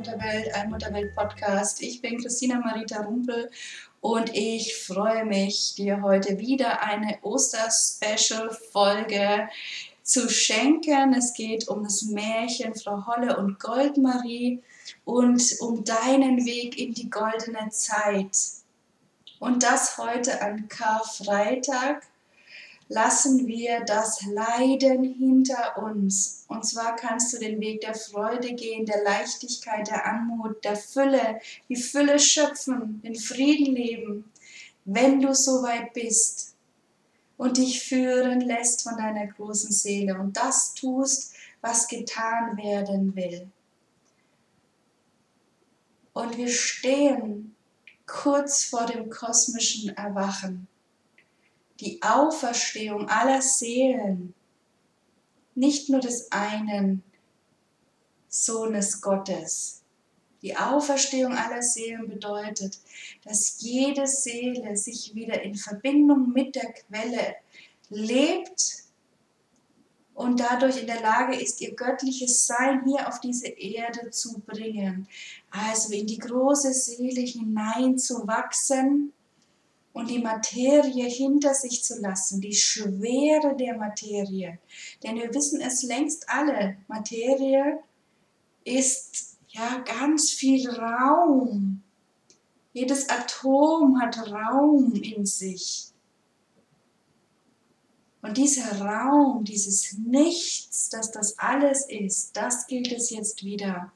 Folge der Allmutterwelt, Allmutterwelt Podcast. Ich bin Christina Marita Rumpel und ich freue mich, dir heute wieder eine Oster-Special-Folge zu schenken. Es geht um das Märchen Frau Holle und Goldmarie und um deinen Weg in die goldene Zeit. Und das heute an Karfreitag lassen wir das Leiden hinter uns. Und zwar kannst du den Weg der Freude gehen, der Leichtigkeit, der Anmut, der Fülle, die Fülle schöpfen, den Frieden leben, wenn du so weit bist und dich führen lässt von deiner großen Seele und das tust, was getan werden will. Und wir stehen kurz vor dem kosmischen Erwachen die Auferstehung aller Seelen, nicht nur des einen Sohnes Gottes. Die Auferstehung aller Seelen bedeutet, dass jede Seele sich wieder in Verbindung mit der Quelle lebt und dadurch in der Lage ist, ihr göttliches Sein hier auf diese Erde zu bringen. Also in die große Seele hineinzuwachsen und die Materie hinter sich zu lassen, die Schwere der Materie. Denn wir wissen es längst alle, Materie ist ja ganz viel Raum. Jedes Atom hat Raum in sich. Und dieser Raum, dieses Nichts, dass das alles ist, das gilt es jetzt wieder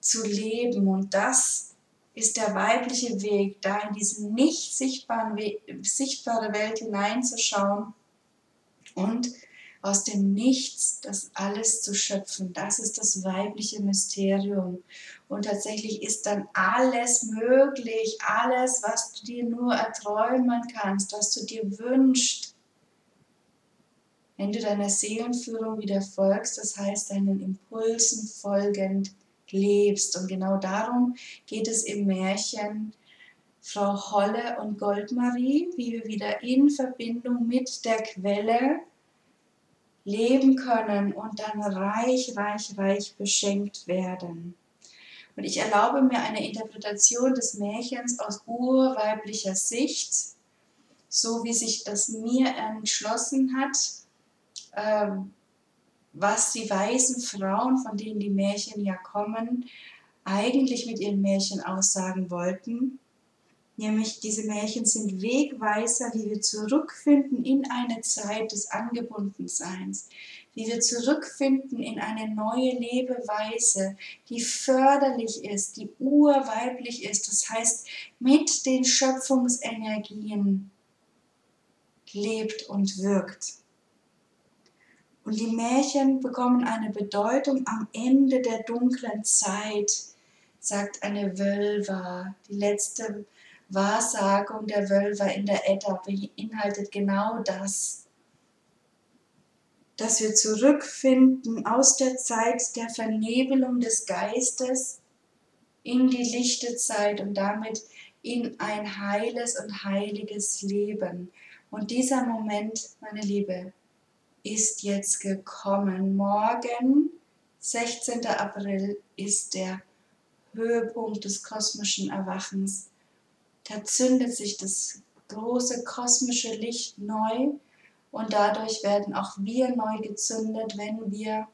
zu leben. Und das ist der weibliche Weg, da in diese nicht sichtbaren We sichtbare Welt hineinzuschauen und aus dem Nichts das alles zu schöpfen. Das ist das weibliche Mysterium. Und tatsächlich ist dann alles möglich, alles, was du dir nur erträumen kannst, was du dir wünschst. Wenn du deiner Seelenführung wieder folgst, das heißt deinen Impulsen folgend, lebst. Und genau darum geht es im Märchen Frau Holle und Goldmarie, wie wir wieder in Verbindung mit der Quelle leben können und dann reich, reich, reich beschenkt werden. Und ich erlaube mir eine Interpretation des Märchens aus urweiblicher Sicht, so wie sich das mir entschlossen hat, ähm, was die weisen Frauen, von denen die Märchen ja kommen, eigentlich mit ihren Märchen aussagen wollten. Nämlich diese Märchen sind Wegweiser, wie wir zurückfinden in eine Zeit des Angebundenseins, wie wir zurückfinden in eine neue Lebeweise, die förderlich ist, die urweiblich ist, das heißt mit den Schöpfungsenergien lebt und wirkt. Und die Märchen bekommen eine Bedeutung am Ende der dunklen Zeit, sagt eine Wölver. Die letzte Wahrsagung der Wölver in der Edda beinhaltet genau das, dass wir zurückfinden aus der Zeit der Vernebelung des Geistes in die lichte Zeit und damit in ein heiles und heiliges Leben. Und dieser Moment, meine Liebe, ist jetzt gekommen. Morgen, 16. April, ist der Höhepunkt des kosmischen Erwachens. Da zündet sich das große kosmische Licht neu und dadurch werden auch wir neu gezündet, wenn wir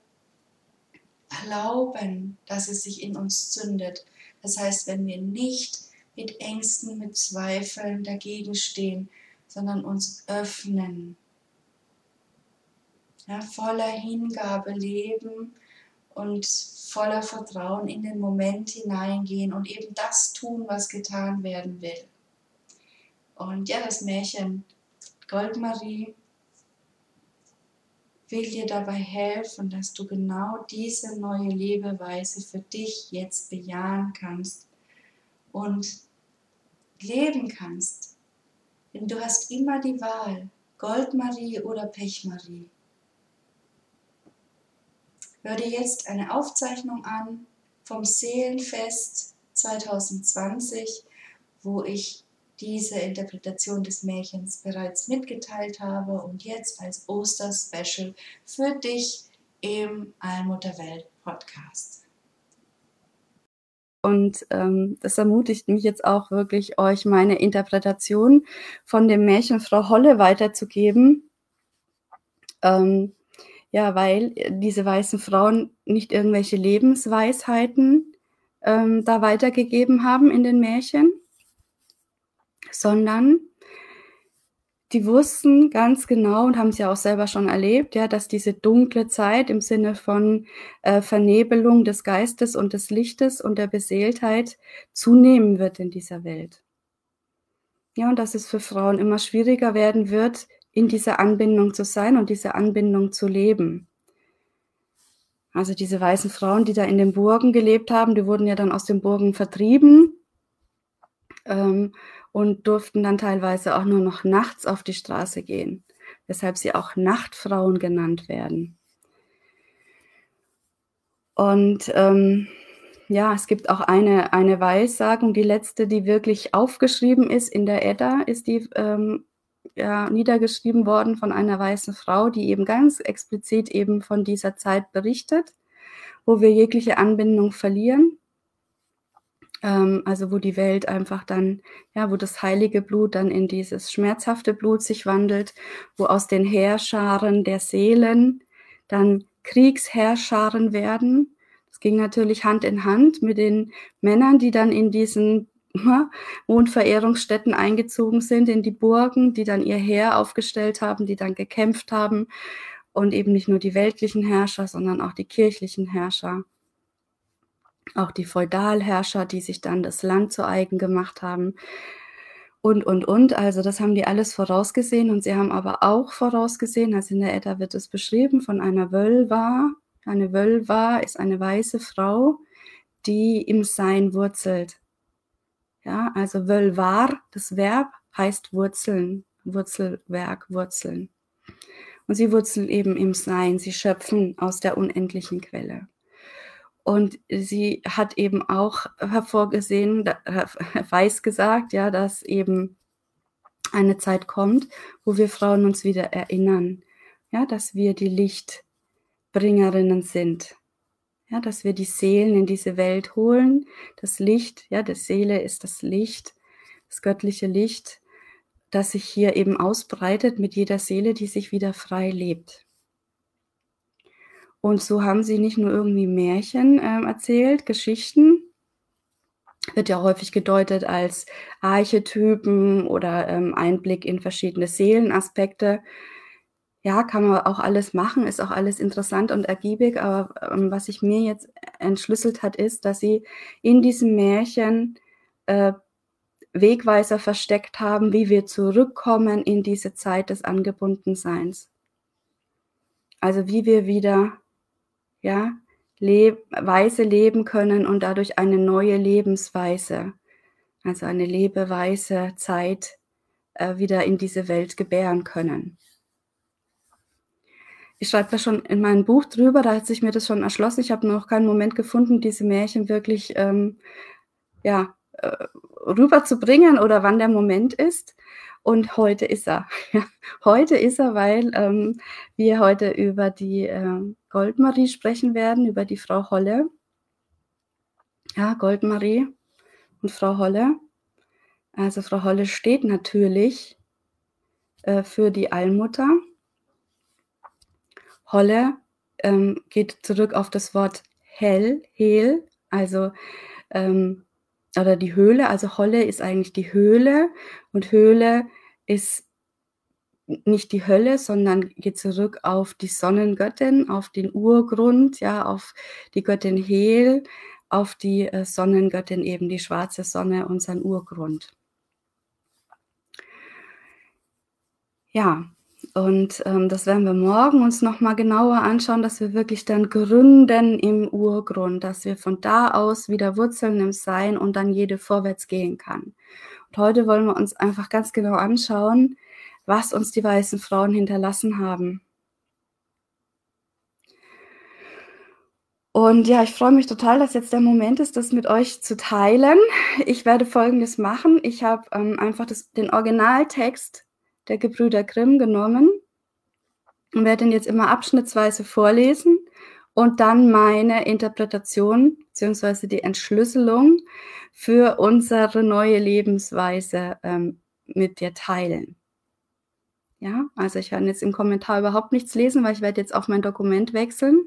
erlauben, dass es sich in uns zündet. Das heißt, wenn wir nicht mit Ängsten, mit Zweifeln dagegen stehen, sondern uns öffnen ja, voller Hingabe leben und voller Vertrauen in den Moment hineingehen und eben das tun, was getan werden will. Und ja, das Märchen Goldmarie will dir dabei helfen, dass du genau diese neue Lebeweise für dich jetzt bejahen kannst und leben kannst. Denn du hast immer die Wahl, Goldmarie oder Pechmarie. Hör dir jetzt eine Aufzeichnung an vom Seelenfest 2020, wo ich diese Interpretation des Märchens bereits mitgeteilt habe und jetzt als Oster-Special für dich im Allmutterwelt Podcast. Und ähm, das ermutigt mich jetzt auch wirklich, euch meine Interpretation von dem Märchen Frau Holle weiterzugeben. Ähm, ja, weil diese weißen Frauen nicht irgendwelche Lebensweisheiten ähm, da weitergegeben haben in den Märchen, sondern die wussten ganz genau und haben es ja auch selber schon erlebt, ja, dass diese dunkle Zeit im Sinne von äh, Vernebelung des Geistes und des Lichtes und der Beseeltheit zunehmen wird in dieser Welt. Ja, und dass es für Frauen immer schwieriger werden wird, in dieser Anbindung zu sein und diese Anbindung zu leben. Also diese weißen Frauen, die da in den Burgen gelebt haben, die wurden ja dann aus den Burgen vertrieben. Ähm, und durften dann teilweise auch nur noch nachts auf die Straße gehen, weshalb sie auch Nachtfrauen genannt werden. Und ähm, ja, es gibt auch eine, eine Weissagung, die letzte, die wirklich aufgeschrieben ist in der Edda, ist die ähm, ja, niedergeschrieben worden von einer weißen Frau, die eben ganz explizit eben von dieser Zeit berichtet, wo wir jegliche Anbindung verlieren ähm, also wo die Welt einfach dann, ja, wo das heilige Blut dann in dieses schmerzhafte Blut sich wandelt, wo aus den Heerscharen der Seelen dann Kriegsheerscharen werden. Das ging natürlich Hand in Hand mit den Männern, die dann in diesen Mondverehrungsstätten eingezogen sind, in die Burgen, die dann ihr Heer aufgestellt haben, die dann gekämpft haben und eben nicht nur die weltlichen Herrscher, sondern auch die kirchlichen Herrscher auch die Feudalherrscher, die sich dann das Land zu eigen gemacht haben und, und, und. Also das haben die alles vorausgesehen und sie haben aber auch vorausgesehen, also in der Edda wird es beschrieben von einer Wölwa. Eine Wölwa ist eine weiße Frau, die im Sein wurzelt. Ja, also Wölwar, das Verb heißt Wurzeln, Wurzelwerk, Wurzeln. Und sie wurzeln eben im Sein, sie schöpfen aus der unendlichen Quelle. Und sie hat eben auch hervorgesehen, weiß gesagt, ja, dass eben eine Zeit kommt, wo wir Frauen uns wieder erinnern, ja, dass wir die Lichtbringerinnen sind, ja, dass wir die Seelen in diese Welt holen. Das Licht, ja, die Seele ist das Licht, das göttliche Licht, das sich hier eben ausbreitet mit jeder Seele, die sich wieder frei lebt. Und so haben sie nicht nur irgendwie Märchen ähm, erzählt, Geschichten, wird ja häufig gedeutet als Archetypen oder ähm, Einblick in verschiedene Seelenaspekte. Ja, kann man auch alles machen, ist auch alles interessant und ergiebig, aber ähm, was sich mir jetzt entschlüsselt hat, ist, dass sie in diesem Märchen äh, Wegweiser versteckt haben, wie wir zurückkommen in diese Zeit des Angebundenseins. Also wie wir wieder ja, leb Weise leben können und dadurch eine neue Lebensweise, also eine lebeweise Zeit äh, wieder in diese Welt gebären können. Ich schreibe da schon in meinem Buch drüber, da hat sich mir das schon erschlossen. Ich habe noch keinen Moment gefunden, diese Märchen wirklich ähm, ja, äh, rüberzubringen oder wann der Moment ist. Und heute ist er. Heute ist er, weil ähm, wir heute über die äh, Goldmarie sprechen werden, über die Frau Holle. Ja, Goldmarie und Frau Holle. Also Frau Holle steht natürlich äh, für die Allmutter. Holle ähm, geht zurück auf das Wort hell, hel, also ähm, oder die Höhle, also Holle ist eigentlich die Höhle und Höhle ist nicht die Hölle, sondern geht zurück auf die Sonnengöttin, auf den Urgrund, ja, auf die Göttin Hel, auf die äh, Sonnengöttin eben die schwarze Sonne und sein Urgrund. Ja, Und ähm, das werden wir morgen uns nochmal genauer anschauen, dass wir wirklich dann gründen im Urgrund, dass wir von da aus wieder Wurzeln im Sein und dann jede vorwärts gehen kann. Und heute wollen wir uns einfach ganz genau anschauen, was uns die weißen Frauen hinterlassen haben. Und ja, ich freue mich total, dass jetzt der Moment ist, das mit euch zu teilen. Ich werde Folgendes machen. Ich habe ähm, einfach das, den Originaltext der Gebrüder Grimm genommen und werde ihn jetzt immer abschnittsweise vorlesen und dann meine Interpretation bzw. die Entschlüsselung für unsere neue Lebensweise ähm, mit dir teilen. Ja, also ich werde jetzt im Kommentar überhaupt nichts lesen, weil ich werde jetzt auf mein Dokument wechseln.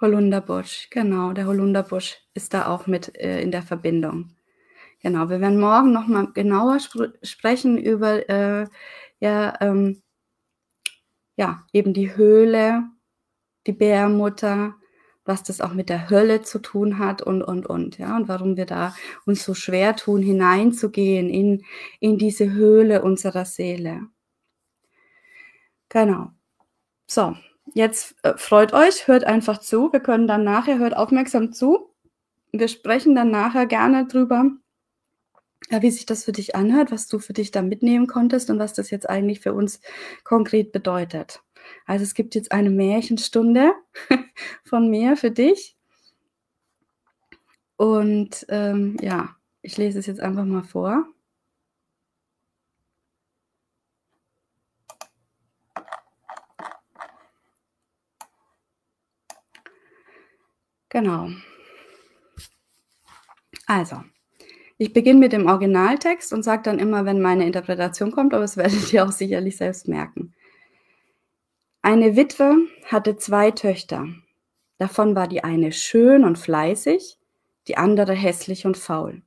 Holunderbusch, genau, der Holunderbusch ist da auch mit äh, in der Verbindung. Genau, wir werden morgen nochmal genauer sp sprechen über äh, ja, ähm, ja, eben die Höhle, die Bärmutter, was das auch mit der Hölle zu tun hat und, und, und, ja, und warum wir da uns so schwer tun, hineinzugehen in, in diese Höhle unserer Seele. Genau. So, Jetzt äh, freut euch, hört einfach zu. Wir können dann nachher, hört aufmerksam zu. Wir sprechen dann nachher gerne drüber, ja, wie sich das für dich anhört, was du für dich da mitnehmen konntest und was das jetzt eigentlich für uns konkret bedeutet. Also es gibt jetzt eine Märchenstunde von mir für dich. Und ähm, ja, ich lese es jetzt einfach mal vor. Genau. Also, ich beginne mit dem Originaltext und sage dann immer, wenn meine Interpretation kommt, aber das werdet ihr auch sicherlich selbst merken. Eine Witwe hatte zwei Töchter. Davon war die eine schön und fleißig, die andere hässlich und faul.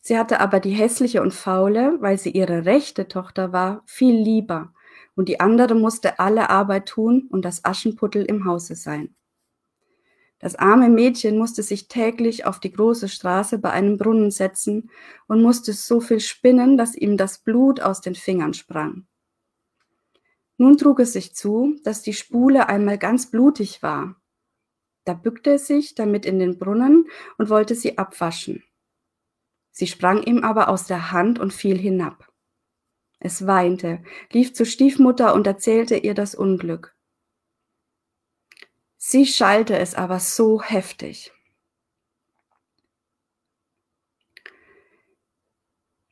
Sie hatte aber die hässliche und faule, weil sie ihre rechte Tochter war, viel lieber, und die andere musste alle Arbeit tun und das Aschenputtel im Hause sein. Das arme Mädchen musste sich täglich auf die große Straße bei einem Brunnen setzen und musste so viel spinnen, dass ihm das Blut aus den Fingern sprang. Nun trug es sich zu, dass die Spule einmal ganz blutig war. Da bückte es sich damit in den Brunnen und wollte sie abwaschen. Sie sprang ihm aber aus der Hand und fiel hinab. Es weinte, lief zur Stiefmutter und erzählte ihr das Unglück. Sie schallte es aber so heftig.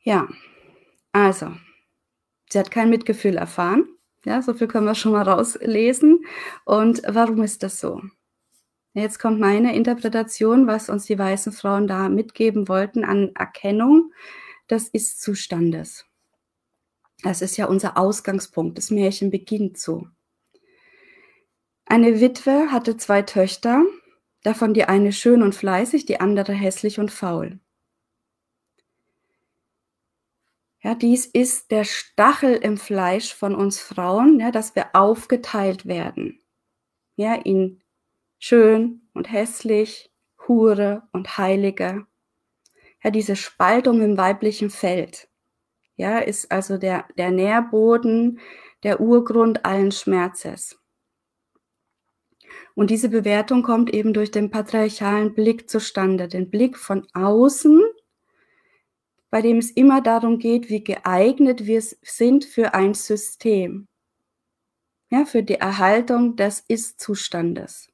Ja, also, sie hat kein Mitgefühl erfahren. Ja, so viel können wir schon mal rauslesen. Und warum ist das so? Jetzt kommt meine Interpretation, was uns die weißen Frauen da mitgeben wollten an Erkennung des Ist-Zustandes. Das ist ja unser Ausgangspunkt. Das Märchen beginnt so. Eine Witwe hatte zwei Töchter, davon die eine schön und fleißig, die andere hässlich und faul. Ja, dies ist der Stachel im Fleisch von uns Frauen, ja, dass wir aufgeteilt werden. Ja, in schön und hässlich, Hure und Heilige. Ja, diese Spaltung im weiblichen Feld, ja, ist also der, der Nährboden, der Urgrund allen Schmerzes. Und diese Bewertung kommt eben durch den patriarchalen Blick zustande, den Blick von außen, bei dem es immer darum geht, wie geeignet wir sind für ein System, ja, für die Erhaltung des Ist-Zustandes.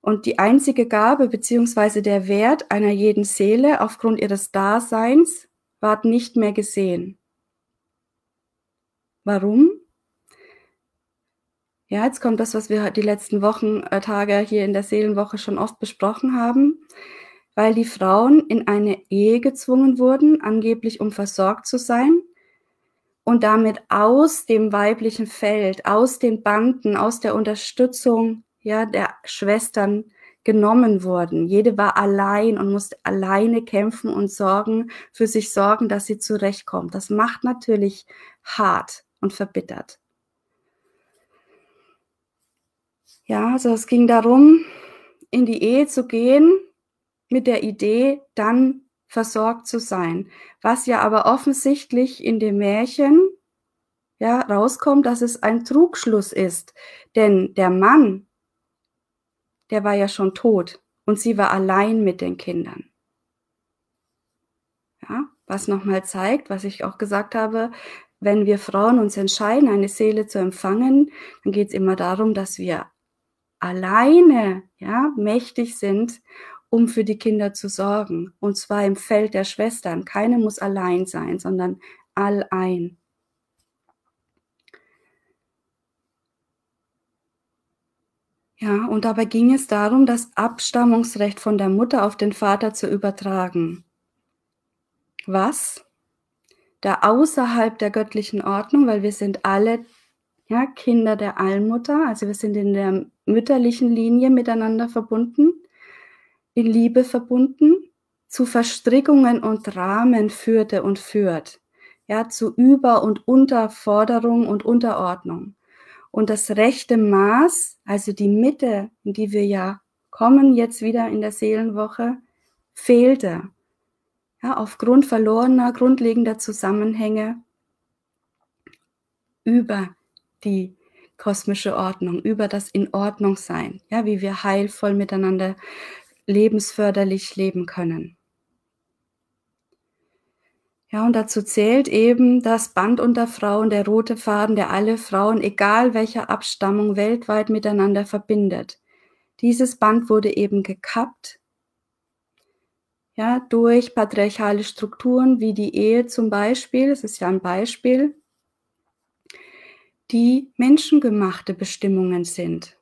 Und die einzige Gabe beziehungsweise der Wert einer jeden Seele aufgrund ihres Daseins ward nicht mehr gesehen. Warum? Ja, jetzt kommt das, was wir die letzten Wochen, äh, Tage hier in der Seelenwoche schon oft besprochen haben, weil die Frauen in eine Ehe gezwungen wurden, angeblich um versorgt zu sein und damit aus dem weiblichen Feld, aus den Banden, aus der Unterstützung ja, der Schwestern genommen wurden. Jede war allein und musste alleine kämpfen und sorgen, für sich sorgen, dass sie zurechtkommt. Das macht natürlich hart und verbittert. Ja, also es ging darum, in die Ehe zu gehen mit der Idee, dann versorgt zu sein. Was ja aber offensichtlich in dem Märchen ja, rauskommt, dass es ein Trugschluss ist. Denn der Mann, der war ja schon tot und sie war allein mit den Kindern. Ja, was nochmal zeigt, was ich auch gesagt habe, wenn wir Frauen uns entscheiden, eine Seele zu empfangen, dann geht es immer darum, dass wir alleine ja, mächtig sind, um für die Kinder zu sorgen. Und zwar im Feld der Schwestern. Keine muss allein sein, sondern allein. Ja, und dabei ging es darum, das Abstammungsrecht von der Mutter auf den Vater zu übertragen. Was? Da außerhalb der göttlichen Ordnung, weil wir sind alle ja, Kinder der Allmutter, also wir sind in der mütterlichen Linie miteinander verbunden, in Liebe verbunden, zu Verstrickungen und Rahmen führte und führt, ja, zu Über- und Unterforderung und Unterordnung. Und das rechte Maß, also die Mitte, in die wir ja kommen jetzt wieder in der Seelenwoche, fehlte. Ja, aufgrund verlorener, grundlegender Zusammenhänge über die kosmische Ordnung, über das in Ordnung sein, ja, wie wir heilvoll miteinander lebensförderlich leben können. Ja, und dazu zählt eben das Band unter Frauen, der rote Faden, der alle Frauen, egal welcher Abstammung, weltweit miteinander verbindet. Dieses Band wurde eben gekappt, ja, durch patriarchale Strukturen wie die Ehe zum Beispiel, es ist ja ein Beispiel, die menschengemachte Bestimmungen sind.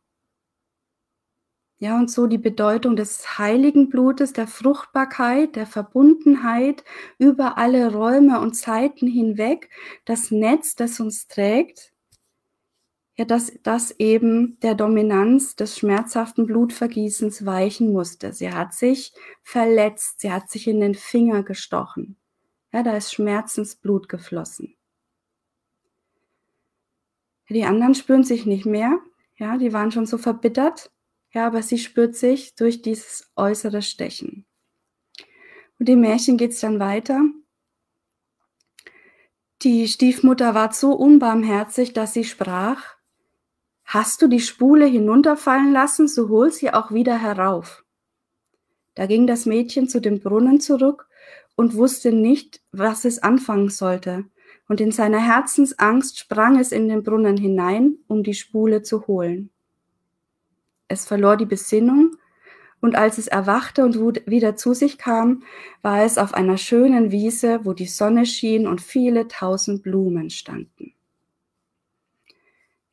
Ja, und so die Bedeutung des heiligen Blutes, der Fruchtbarkeit, der Verbundenheit über alle Räume und Zeiten hinweg, das Netz, das uns trägt, ja, dass das eben der Dominanz des schmerzhaften Blutvergießens weichen musste. Sie hat sich verletzt, sie hat sich in den Finger gestochen. Ja, da ist Schmerzensblut geflossen. Die anderen spüren sich nicht mehr, ja, die waren schon so verbittert ja, aber sie spürt sich durch dieses äußere Stechen. Und dem Märchen geht es dann weiter. Die Stiefmutter war so unbarmherzig, dass sie sprach, Hast du die Spule hinunterfallen lassen, so hol sie auch wieder herauf. Da ging das Mädchen zu dem Brunnen zurück und wusste nicht, was es anfangen sollte. Und in seiner Herzensangst sprang es in den Brunnen hinein, um die Spule zu holen. Es verlor die Besinnung, und als es erwachte und wieder zu sich kam, war es auf einer schönen Wiese, wo die Sonne schien und viele tausend Blumen standen.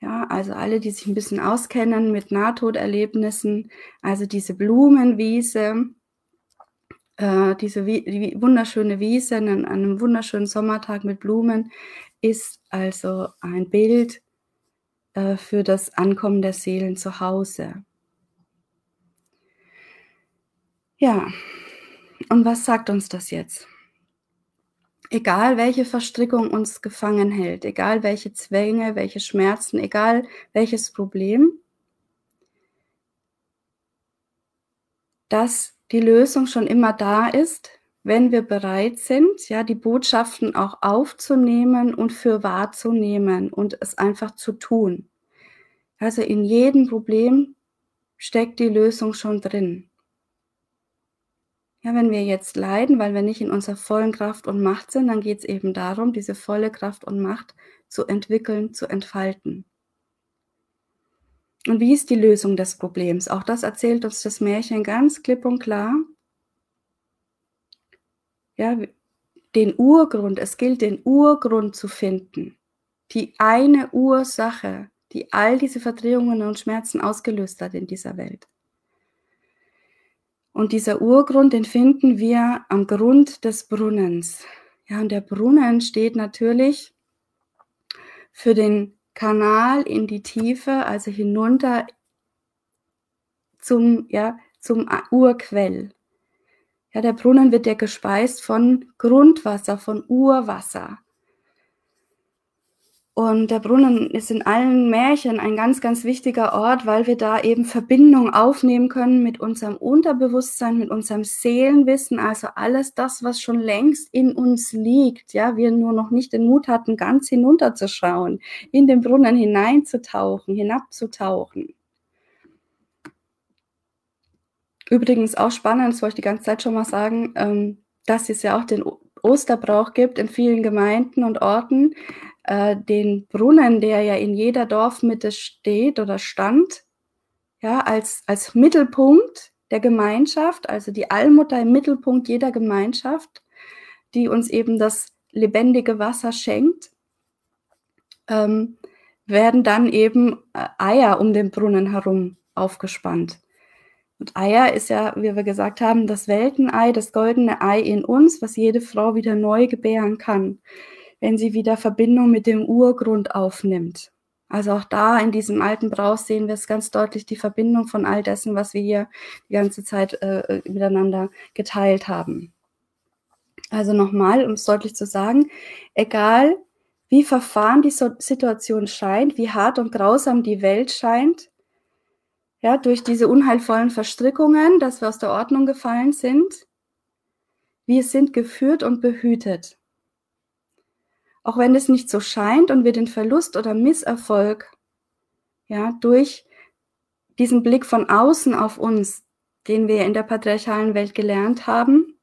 Ja, also alle, die sich ein bisschen auskennen mit Nahtoderlebnissen, also diese Blumenwiese, äh, diese die wunderschöne Wiese an einem wunderschönen Sommertag mit Blumen, ist also ein Bild äh, für das Ankommen der Seelen zu Hause. Ja, und was sagt uns das jetzt? Egal welche Verstrickung uns gefangen hält, egal welche Zwänge, welche Schmerzen, egal welches Problem, dass die Lösung schon immer da ist, wenn wir bereit sind, ja, die Botschaften auch aufzunehmen und für wahrzunehmen und es einfach zu tun. Also in jedem Problem steckt die Lösung schon drin. Ja, wenn wir jetzt leiden, weil wir nicht in unserer vollen Kraft und Macht sind, dann geht es eben darum, diese volle Kraft und Macht zu entwickeln, zu entfalten. Und wie ist die Lösung des Problems? Auch das erzählt uns das Märchen ganz klipp und klar. Ja, den Urgrund, es gilt den Urgrund zu finden. Die eine Ursache, die all diese Verdrehungen und Schmerzen ausgelöst hat in dieser Welt. Und dieser Urgrund, den finden wir am Grund des Brunnens. Ja, und der Brunnen steht natürlich für den Kanal in die Tiefe, also hinunter zum, ja, zum Urquell. Ja, der Brunnen wird ja gespeist von Grundwasser, von Urwasser. Und der Brunnen ist in allen Märchen ein ganz, ganz wichtiger Ort, weil wir da eben Verbindung aufnehmen können mit unserem Unterbewusstsein, mit unserem Seelenwissen, also alles das, was schon längst in uns liegt. Ja, wir nur noch nicht den Mut hatten, ganz hinunterzuschauen, in den Brunnen hineinzutauchen, hinabzutauchen. Übrigens auch spannend, das wollte ich die ganze Zeit schon mal sagen, ähm, dass es ja auch den Osterbrauch gibt in vielen Gemeinden und Orten, äh, den Brunnen, der ja in jeder Dorfmitte steht oder stand, ja, als, als Mittelpunkt der Gemeinschaft, also die Allmutter im Mittelpunkt jeder Gemeinschaft, die uns eben das lebendige Wasser schenkt, ähm, werden dann eben äh, Eier um den Brunnen herum aufgespannt. Und Eier ist ja, wie wir gesagt haben, das Weltenei, das goldene Ei in uns, was jede Frau wieder neu gebären kann wenn sie wieder Verbindung mit dem Urgrund aufnimmt. Also auch da in diesem alten Brauch sehen wir es ganz deutlich, die Verbindung von all dessen, was wir hier die ganze Zeit äh, miteinander geteilt haben. Also nochmal, um es deutlich zu sagen, egal wie verfahren die so Situation scheint, wie hart und grausam die Welt scheint, ja, durch diese unheilvollen Verstrickungen, dass wir aus der Ordnung gefallen sind, wir sind geführt und behütet. Auch wenn es nicht so scheint und wir den Verlust oder Misserfolg ja, durch diesen Blick von außen auf uns, den wir in der patriarchalen Welt gelernt haben,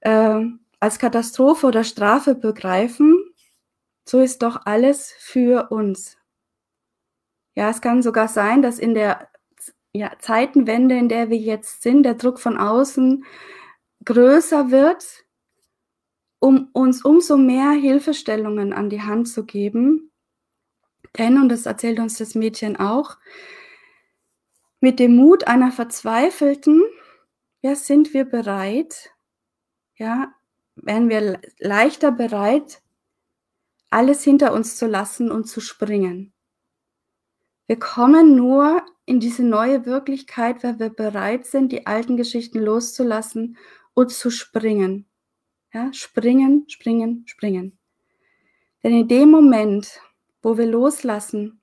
äh, als Katastrophe oder Strafe begreifen, so ist doch alles für uns. Ja, es kann sogar sein, dass in der ja, Zeitenwende, in der wir jetzt sind, der Druck von außen größer wird, um uns umso mehr Hilfestellungen an die Hand zu geben. Denn, und das erzählt uns das Mädchen auch, mit dem Mut einer Verzweifelten, ja, sind wir bereit, ja, wären wir leichter bereit, alles hinter uns zu lassen und zu springen. Wir kommen nur in diese neue Wirklichkeit, weil wir bereit sind, die alten Geschichten loszulassen und zu springen. Ja, springen, springen, springen. Denn in dem Moment, wo wir loslassen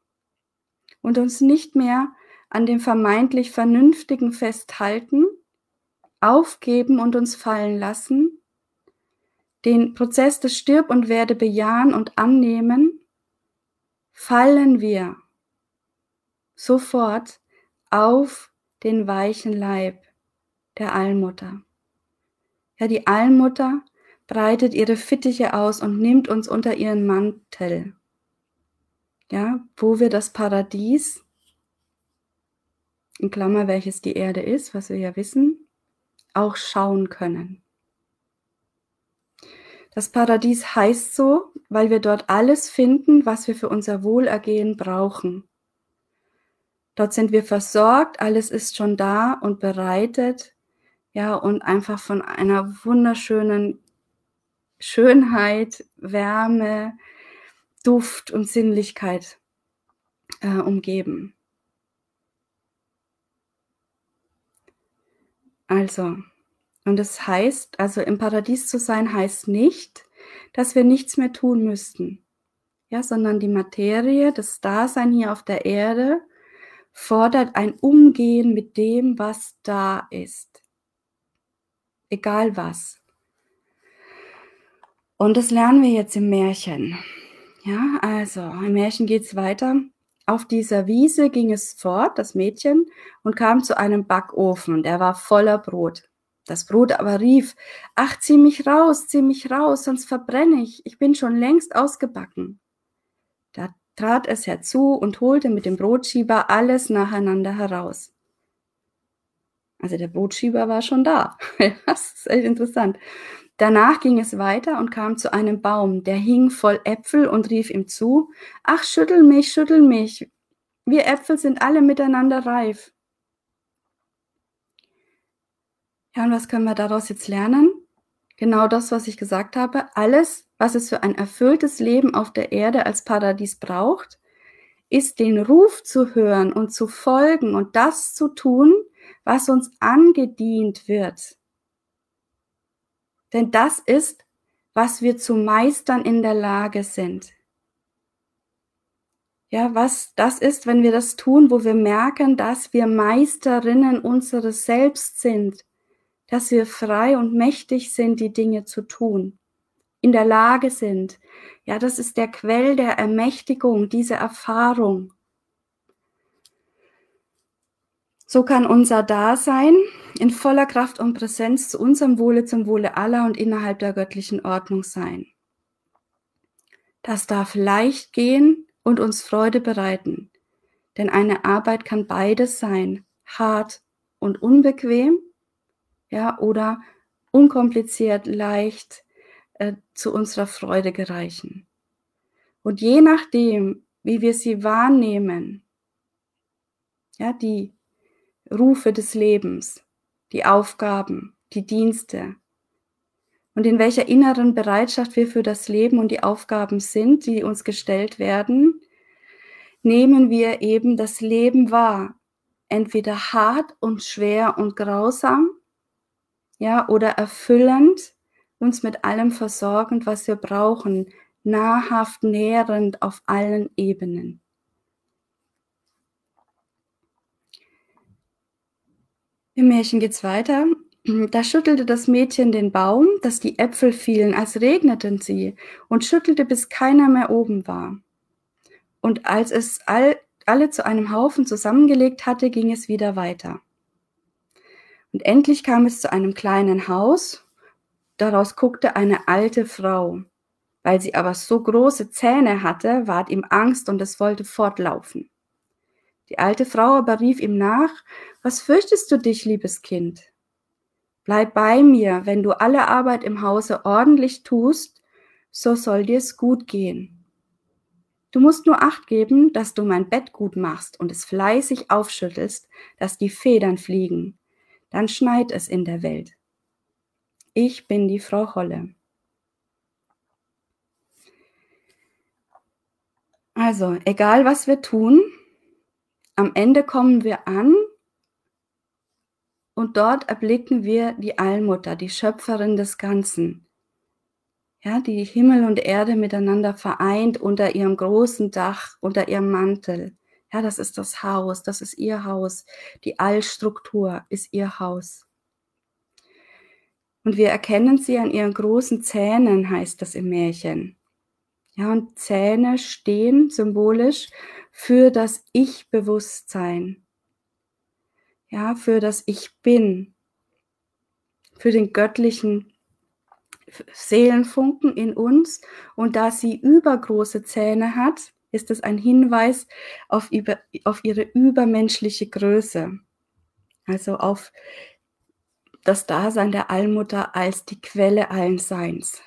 und uns nicht mehr an dem vermeintlich Vernünftigen festhalten, aufgeben und uns fallen lassen, den Prozess des Stirb und Werde bejahen und annehmen, fallen wir sofort auf den weichen Leib der Allmutter. Ja, die Allmutter breitet ihre Fittiche aus und nimmt uns unter ihren Mantel. Ja, wo wir das Paradies, in Klammer, welches die Erde ist, was wir ja wissen, auch schauen können. Das Paradies heißt so, weil wir dort alles finden, was wir für unser Wohlergehen brauchen. Dort sind wir versorgt, alles ist schon da und bereitet, ja, und einfach von einer wunderschönen Schönheit, Wärme, Duft und Sinnlichkeit äh, umgeben. Also, und das heißt, also im Paradies zu sein, heißt nicht, dass wir nichts mehr tun müssten. Ja, sondern die Materie, das Dasein hier auf der Erde, fordert ein Umgehen mit dem, was da ist. Egal was. Und das lernen wir jetzt im Märchen. Ja, also im Märchen geht es weiter. Auf dieser Wiese ging es fort, das Mädchen, und kam zu einem Backofen, der war voller Brot. Das Brot aber rief, ach, zieh mich raus, zieh mich raus, sonst verbrenne ich, ich bin schon längst ausgebacken. Da trat es herzu und holte mit dem Brotschieber alles nacheinander heraus. Also der Brotschieber war schon da. das ist echt interessant. Danach ging es weiter und kam zu einem Baum, der hing voll Äpfel und rief ihm zu, Ach, schüttel mich, schüttel mich, wir Äpfel sind alle miteinander reif. Ja, und was können wir daraus jetzt lernen? Genau das, was ich gesagt habe. Alles, was es für ein erfülltes Leben auf der Erde als Paradies braucht, ist den Ruf zu hören und zu folgen und das zu tun, was uns angedient wird. Denn das ist, was wir zu meistern in der Lage sind. Ja, was das ist, wenn wir das tun, wo wir merken, dass wir Meisterinnen unseres Selbst sind, dass wir frei und mächtig sind, die Dinge zu tun, in der Lage sind. Ja, das ist der Quell der Ermächtigung, diese Erfahrung. So kann unser Dasein in voller Kraft und Präsenz zu unserem Wohle, zum Wohle aller und innerhalb der göttlichen Ordnung sein. Das darf leicht gehen und uns Freude bereiten, denn eine Arbeit kann beides sein, hart und unbequem, ja, oder unkompliziert, leicht äh, zu unserer Freude gereichen. Und je nachdem, wie wir sie wahrnehmen, ja, die Rufe des Lebens, die Aufgaben, die Dienste. Und in welcher inneren Bereitschaft wir für das Leben und die Aufgaben sind, die uns gestellt werden, nehmen wir eben das Leben wahr. Entweder hart und schwer und grausam, ja, oder erfüllend, uns mit allem versorgend, was wir brauchen, nahrhaft, nährend auf allen Ebenen. Im Märchen geht's weiter. Da schüttelte das Mädchen den Baum, dass die Äpfel fielen, als regneten sie, und schüttelte, bis keiner mehr oben war. Und als es all, alle zu einem Haufen zusammengelegt hatte, ging es wieder weiter. Und endlich kam es zu einem kleinen Haus, daraus guckte eine alte Frau. Weil sie aber so große Zähne hatte, ward ihm Angst und es wollte fortlaufen. Die alte Frau aber rief ihm nach, was fürchtest du dich, liebes Kind? Bleib bei mir, wenn du alle Arbeit im Hause ordentlich tust, so soll dir's gut gehen. Du musst nur acht geben, dass du mein Bett gut machst und es fleißig aufschüttelst, dass die Federn fliegen. Dann schneit es in der Welt. Ich bin die Frau Holle. Also, egal was wir tun, am Ende kommen wir an und dort erblicken wir die Allmutter, die Schöpferin des Ganzen. Ja, die Himmel und Erde miteinander vereint unter ihrem großen Dach, unter ihrem Mantel. Ja, das ist das Haus, das ist ihr Haus. Die Allstruktur ist ihr Haus. Und wir erkennen sie an ihren großen Zähnen, heißt das im Märchen. Ja, und Zähne stehen symbolisch für das Ich-Bewusstsein. Ja, für das Ich Bin. Für den göttlichen Seelenfunken in uns. Und da sie übergroße Zähne hat, ist es ein Hinweis auf, über, auf ihre übermenschliche Größe. Also auf das Dasein der Allmutter als die Quelle allen Seins.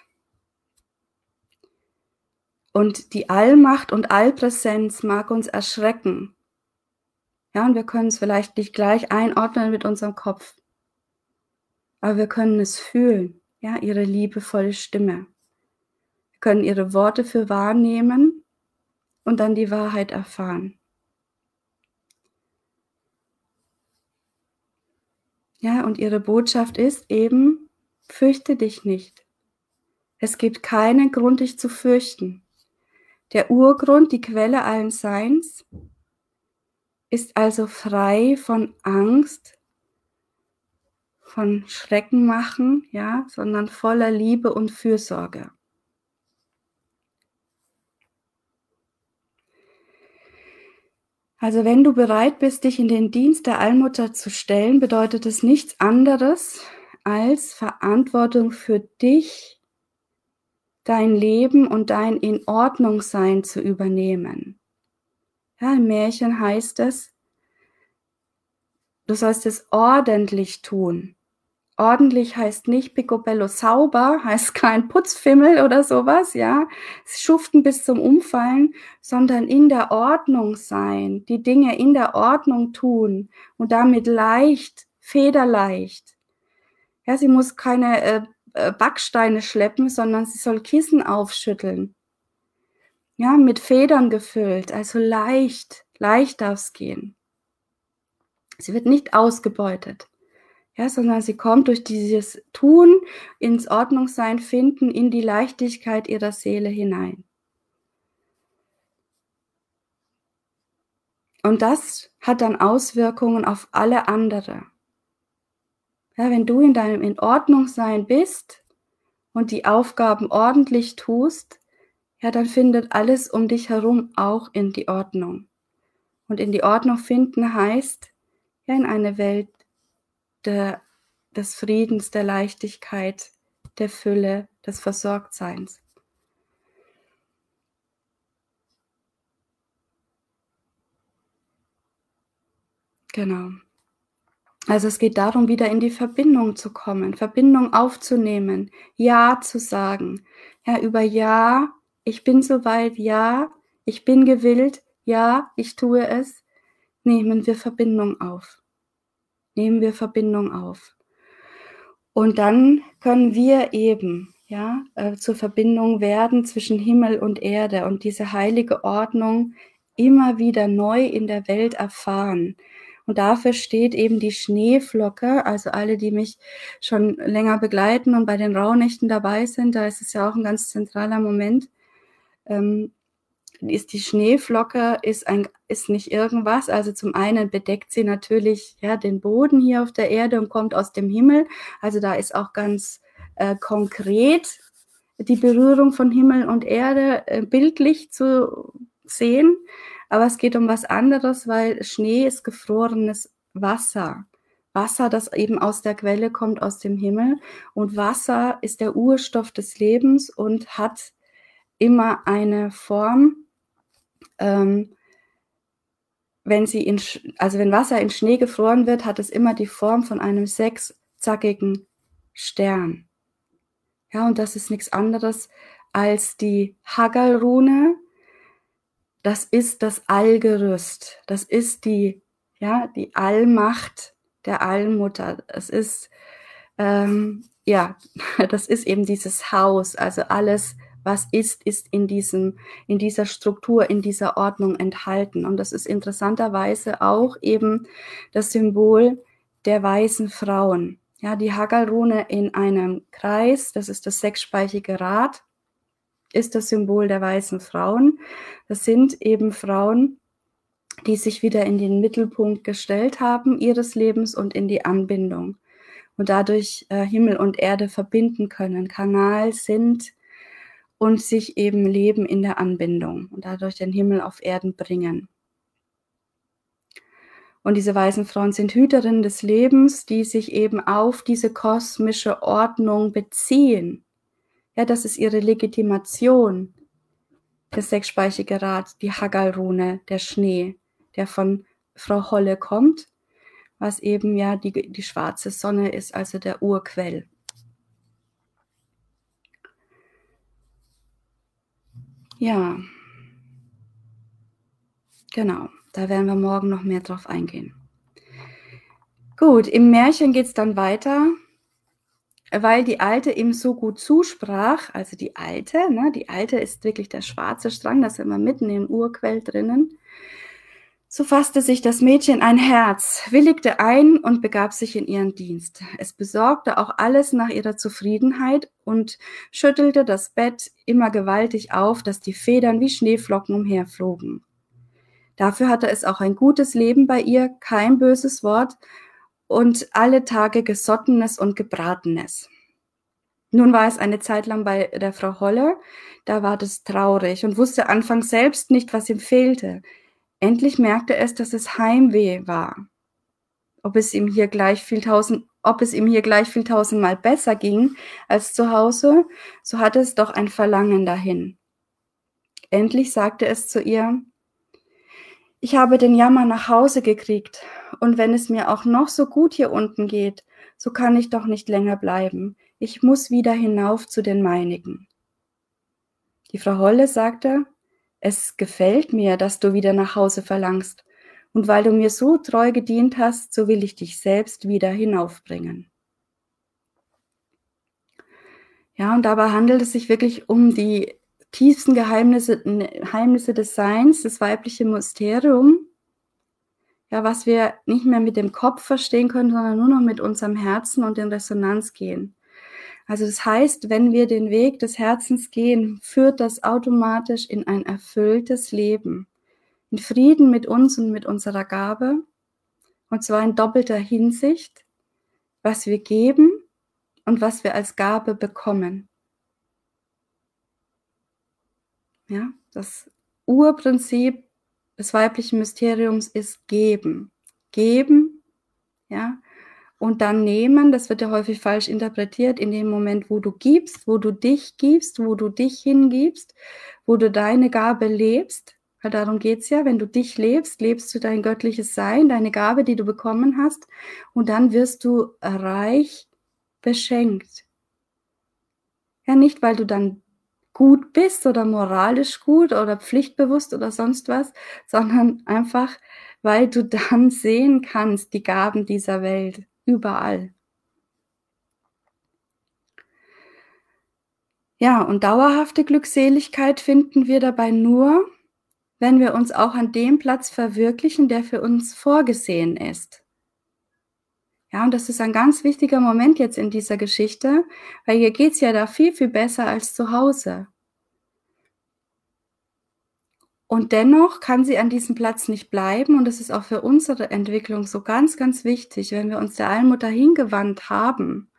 Und die Allmacht und Allpräsenz mag uns erschrecken. Ja, und wir können es vielleicht nicht gleich einordnen mit unserem Kopf. Aber wir können es fühlen, ja, ihre liebevolle Stimme. Wir können ihre Worte für wahrnehmen und dann die Wahrheit erfahren. Ja, und ihre Botschaft ist eben, fürchte dich nicht. Es gibt keinen Grund, dich zu fürchten. Der Urgrund, die Quelle allen Seins, ist also frei von Angst, von Schrecken machen, ja, sondern voller Liebe und Fürsorge. Also wenn du bereit bist, dich in den Dienst der Allmutter zu stellen, bedeutet es nichts anderes als Verantwortung für dich dein Leben und dein in Ordnung sein zu übernehmen. Ja, im Märchen heißt es, du sollst es ordentlich tun. Ordentlich heißt nicht picobello sauber, heißt kein Putzfimmel oder sowas, ja. Schuften bis zum Umfallen, sondern in der Ordnung sein, die Dinge in der Ordnung tun und damit leicht, federleicht. Ja, sie muss keine äh, Backsteine schleppen, sondern sie soll Kissen aufschütteln. Ja, mit Federn gefüllt, also leicht, leicht darf es gehen. Sie wird nicht ausgebeutet, ja, sondern sie kommt durch dieses Tun ins Ordnungssein finden in die Leichtigkeit ihrer Seele hinein. Und das hat dann Auswirkungen auf alle andere. Ja, wenn du in deinem in Ordnung sein bist und die Aufgaben ordentlich tust, ja, dann findet alles um dich herum auch in die Ordnung. Und in die Ordnung finden heißt, ja, in eine Welt der, des Friedens, der Leichtigkeit, der Fülle, des Versorgtseins. Genau. Also es geht darum, wieder in die Verbindung zu kommen, Verbindung aufzunehmen, Ja zu sagen. Ja, über Ja, ich bin soweit, ja, ich bin gewillt, ja, ich tue es. Nehmen wir Verbindung auf. Nehmen wir Verbindung auf. Und dann können wir eben ja, äh, zur Verbindung werden zwischen Himmel und Erde und diese heilige Ordnung immer wieder neu in der Welt erfahren. Und dafür steht eben die Schneeflocke. Also alle, die mich schon länger begleiten und bei den Rauhnächten dabei sind, da ist es ja auch ein ganz zentraler Moment. Ähm, ist die Schneeflocke ist ein ist nicht irgendwas. Also zum einen bedeckt sie natürlich ja den Boden hier auf der Erde und kommt aus dem Himmel. Also da ist auch ganz äh, konkret die Berührung von Himmel und Erde äh, bildlich zu sehen. Aber es geht um was anderes, weil Schnee ist gefrorenes Wasser. Wasser, das eben aus der Quelle kommt, aus dem Himmel. Und Wasser ist der Urstoff des Lebens und hat immer eine Form. Ähm, wenn sie in, also wenn Wasser in Schnee gefroren wird, hat es immer die Form von einem sechszackigen Stern. Ja, und das ist nichts anderes als die Haggal-Rune, das ist das Allgerüst. Das ist die, ja, die Allmacht der Allmutter. Es ist, ähm, ja, das ist eben dieses Haus. Also alles, was ist, ist in diesem, in dieser Struktur, in dieser Ordnung enthalten. Und das ist interessanterweise auch eben das Symbol der weißen Frauen. Ja, die Haggalrune in einem Kreis, das ist das sechsspeichige Rad ist das Symbol der weißen Frauen. Das sind eben Frauen, die sich wieder in den Mittelpunkt gestellt haben ihres Lebens und in die Anbindung und dadurch äh, Himmel und Erde verbinden können, Kanal sind und sich eben leben in der Anbindung und dadurch den Himmel auf Erden bringen. Und diese weißen Frauen sind Hüterinnen des Lebens, die sich eben auf diese kosmische Ordnung beziehen ja, das ist ihre Legitimation. Das sechsspeichige Rad, die Haggalrune, der Schnee, der von Frau Holle kommt, was eben ja die, die schwarze Sonne ist, also der Urquell. Ja, genau, da werden wir morgen noch mehr drauf eingehen. Gut, im Märchen geht es dann weiter weil die Alte ihm so gut zusprach, also die Alte, ne, die Alte ist wirklich der schwarze Strang, das ist immer mitten im Urquell drinnen. So fasste sich das Mädchen ein Herz, willigte ein und begab sich in ihren Dienst. Es besorgte auch alles nach ihrer Zufriedenheit und schüttelte das Bett immer gewaltig auf, dass die Federn wie Schneeflocken umherflogen. Dafür hatte es auch ein gutes Leben bei ihr, kein böses Wort, und alle Tage Gesottenes und Gebratenes. Nun war es eine Zeit lang bei der Frau Holle, da war das traurig und wusste anfangs selbst nicht, was ihm fehlte. Endlich merkte es, dass es Heimweh war. Ob es ihm hier gleich viel tausend, ob es ihm hier gleich viel tausendmal besser ging als zu Hause, so hatte es doch ein Verlangen dahin. Endlich sagte es zu ihr, ich habe den Jammer nach Hause gekriegt, und wenn es mir auch noch so gut hier unten geht, so kann ich doch nicht länger bleiben. Ich muss wieder hinauf zu den meinigen. Die Frau Holle sagte, es gefällt mir, dass du wieder nach Hause verlangst, und weil du mir so treu gedient hast, so will ich dich selbst wieder hinaufbringen. Ja, und dabei handelt es sich wirklich um die tiefsten Geheimnisse, Geheimnisse des Seins, das weibliche Mysterium, ja, was wir nicht mehr mit dem Kopf verstehen können, sondern nur noch mit unserem Herzen und in Resonanz gehen. Also das heißt, wenn wir den Weg des Herzens gehen, führt das automatisch in ein erfülltes Leben, in Frieden mit uns und mit unserer Gabe. Und zwar in doppelter Hinsicht, was wir geben und was wir als Gabe bekommen. Ja, das Urprinzip des weiblichen Mysteriums ist geben. Geben, ja, und dann nehmen, das wird ja häufig falsch interpretiert, in dem Moment, wo du gibst, wo du dich gibst, wo du dich hingibst, wo du deine Gabe lebst, weil darum geht's ja, wenn du dich lebst, lebst du dein göttliches Sein, deine Gabe, die du bekommen hast, und dann wirst du reich beschenkt. Ja, nicht, weil du dann gut bist oder moralisch gut oder pflichtbewusst oder sonst was, sondern einfach, weil du dann sehen kannst die Gaben dieser Welt überall. Ja, und dauerhafte Glückseligkeit finden wir dabei nur, wenn wir uns auch an dem Platz verwirklichen, der für uns vorgesehen ist. Ja, und das ist ein ganz wichtiger Moment jetzt in dieser Geschichte, weil hier geht's ja da viel, viel besser als zu Hause. Und dennoch kann sie an diesem Platz nicht bleiben. Und das ist auch für unsere Entwicklung so ganz, ganz wichtig, wenn wir uns der Allmutter hingewandt haben.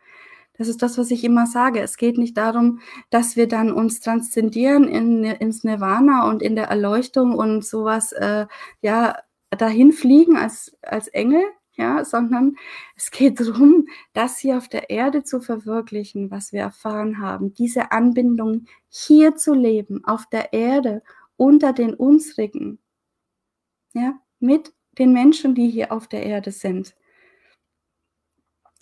Das ist das, was ich immer sage. Es geht nicht darum, dass wir dann uns transzendieren in, ins Nirvana und in der Erleuchtung und sowas, äh, ja, dahin fliegen als, als Engel, ja, sondern es geht darum, das hier auf der Erde zu verwirklichen, was wir erfahren haben, diese Anbindung hier zu leben, auf der Erde, unter den unsrigen, ja, mit den Menschen, die hier auf der Erde sind.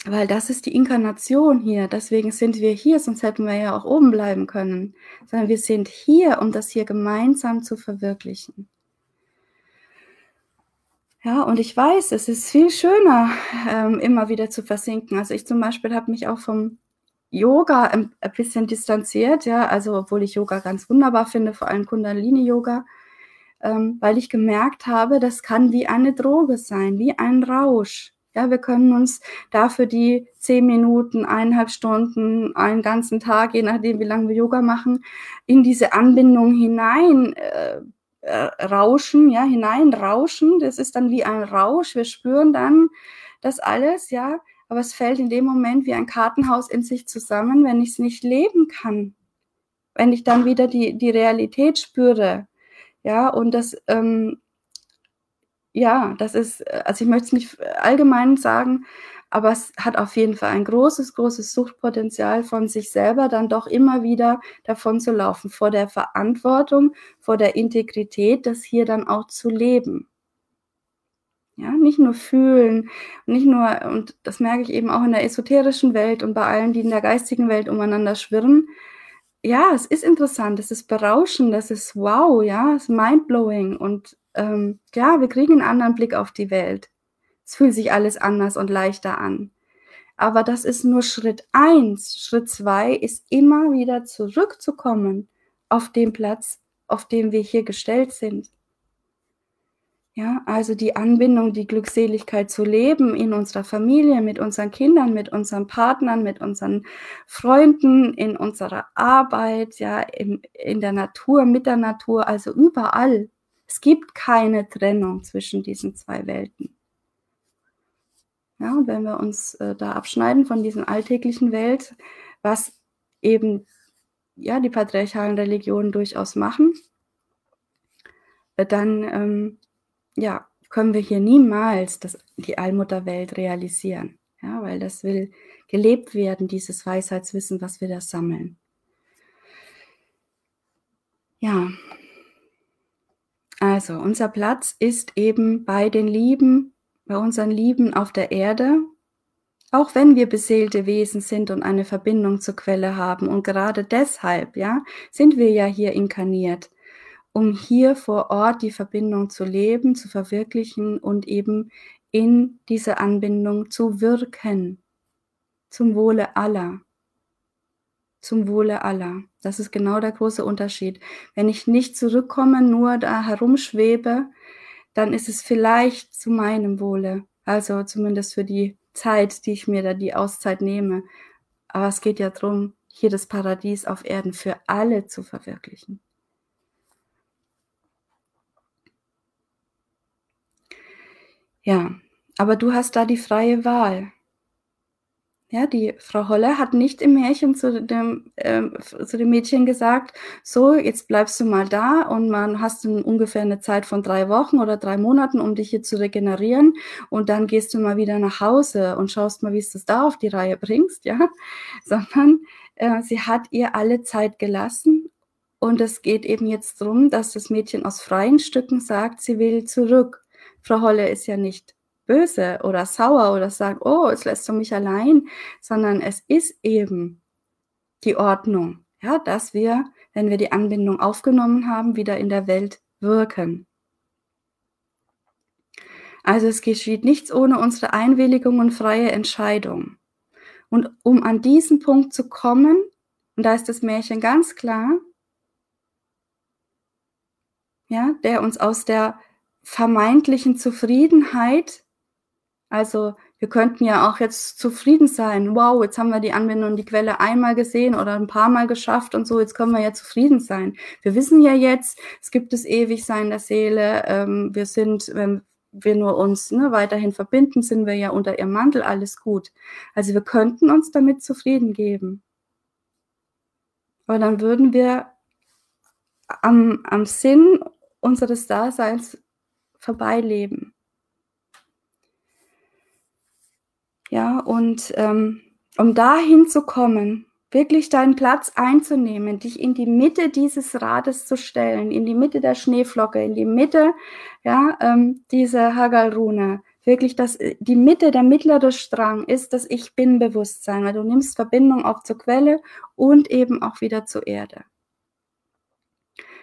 Weil das ist die Inkarnation hier, deswegen sind wir hier, sonst hätten wir ja auch oben bleiben können, sondern wir sind hier, um das hier gemeinsam zu verwirklichen. Ja, und ich weiß, es ist viel schöner, ähm, immer wieder zu versinken. Also ich zum Beispiel habe mich auch vom Yoga ein, ein, bisschen distanziert, ja, also obwohl ich Yoga ganz wunderbar finde, vor allem Kundalini-Yoga, ähm, weil ich gemerkt habe, das kann wie eine Droge sein, wie ein Rausch. Ja, wir können uns dafür die zehn Minuten, eineinhalb Stunden, einen ganzen Tag, je nachdem, wie lange wir Yoga machen, in diese Anbindung hinein äh, rauschen, ja, hineinrauschen. Das ist dann wie ein Rausch. Wir spüren dann das alles, ja. Aber es fällt in dem Moment wie ein Kartenhaus in sich zusammen, wenn ich es nicht leben kann. Wenn ich dann wieder die, die Realität spüre. Ja, und das, ähm, ja, das ist, also ich möchte es nicht allgemein sagen, aber es hat auf jeden Fall ein großes, großes Suchtpotenzial von sich selber dann doch immer wieder davon zu laufen, vor der Verantwortung, vor der Integrität, das hier dann auch zu leben. Ja, nicht nur fühlen, nicht nur, und das merke ich eben auch in der esoterischen Welt und bei allen, die in der geistigen Welt umeinander schwirren. Ja, es ist interessant, es ist berauschend, es ist wow, ja, es ist mindblowing und ähm, ja, wir kriegen einen anderen Blick auf die Welt. Es fühlt sich alles anders und leichter an. Aber das ist nur Schritt eins. Schritt zwei ist immer wieder zurückzukommen auf den Platz, auf dem wir hier gestellt sind. Ja, also die Anbindung, die Glückseligkeit zu leben in unserer Familie, mit unseren Kindern, mit unseren Partnern, mit unseren Freunden, in unserer Arbeit, ja, in, in der Natur, mit der Natur, also überall. Es gibt keine Trennung zwischen diesen zwei Welten. Ja, und wenn wir uns äh, da abschneiden von dieser alltäglichen Welt, was eben ja die patriarchalen Religionen durchaus machen, äh, dann ähm, ja, können wir hier niemals das, die Allmutterwelt realisieren. Ja, weil das will gelebt werden, dieses Weisheitswissen, was wir da sammeln. Ja, also unser Platz ist eben bei den Lieben bei unseren Lieben auf der Erde, auch wenn wir beseelte Wesen sind und eine Verbindung zur Quelle haben. Und gerade deshalb, ja, sind wir ja hier inkarniert, um hier vor Ort die Verbindung zu leben, zu verwirklichen und eben in dieser Anbindung zu wirken. Zum Wohle aller. Zum Wohle aller. Das ist genau der große Unterschied. Wenn ich nicht zurückkomme, nur da herumschwebe, dann ist es vielleicht zu meinem Wohle. Also zumindest für die Zeit, die ich mir da die Auszeit nehme. Aber es geht ja darum, hier das Paradies auf Erden für alle zu verwirklichen. Ja, aber du hast da die freie Wahl. Ja, die Frau Holle hat nicht im Märchen zu dem, ähm, zu dem Mädchen gesagt, so, jetzt bleibst du mal da und man hast du ungefähr eine Zeit von drei Wochen oder drei Monaten, um dich hier zu regenerieren und dann gehst du mal wieder nach Hause und schaust mal, wie es da auf die Reihe bringst, ja, sondern äh, sie hat ihr alle Zeit gelassen und es geht eben jetzt darum, dass das Mädchen aus freien Stücken sagt, sie will zurück. Frau Holle ist ja nicht böse oder sauer oder sagt, oh, jetzt lässt du mich allein, sondern es ist eben die Ordnung, ja, dass wir, wenn wir die Anbindung aufgenommen haben, wieder in der Welt wirken. Also es geschieht nichts ohne unsere Einwilligung und freie Entscheidung. Und um an diesen Punkt zu kommen, und da ist das Märchen ganz klar, ja, der uns aus der vermeintlichen Zufriedenheit also wir könnten ja auch jetzt zufrieden sein. Wow, jetzt haben wir die Anwendung und die Quelle einmal gesehen oder ein paar Mal geschafft und so, jetzt können wir ja zufrieden sein. Wir wissen ja jetzt, es gibt das Ewigsein der Seele. Ähm, wir sind, wenn wir nur uns ne, weiterhin verbinden, sind wir ja unter ihrem Mantel, alles gut. Also wir könnten uns damit zufrieden geben. Aber dann würden wir am, am Sinn unseres Daseins vorbeileben. Ja, und ähm, um dahin zu kommen, wirklich deinen Platz einzunehmen, dich in die Mitte dieses Rades zu stellen, in die Mitte der Schneeflocke, in die Mitte ja, ähm, dieser Hagalrune. Wirklich, dass die Mitte, der mittlere Strang ist das Ich Bin-Bewusstsein, weil du nimmst Verbindung auch zur Quelle und eben auch wieder zur Erde.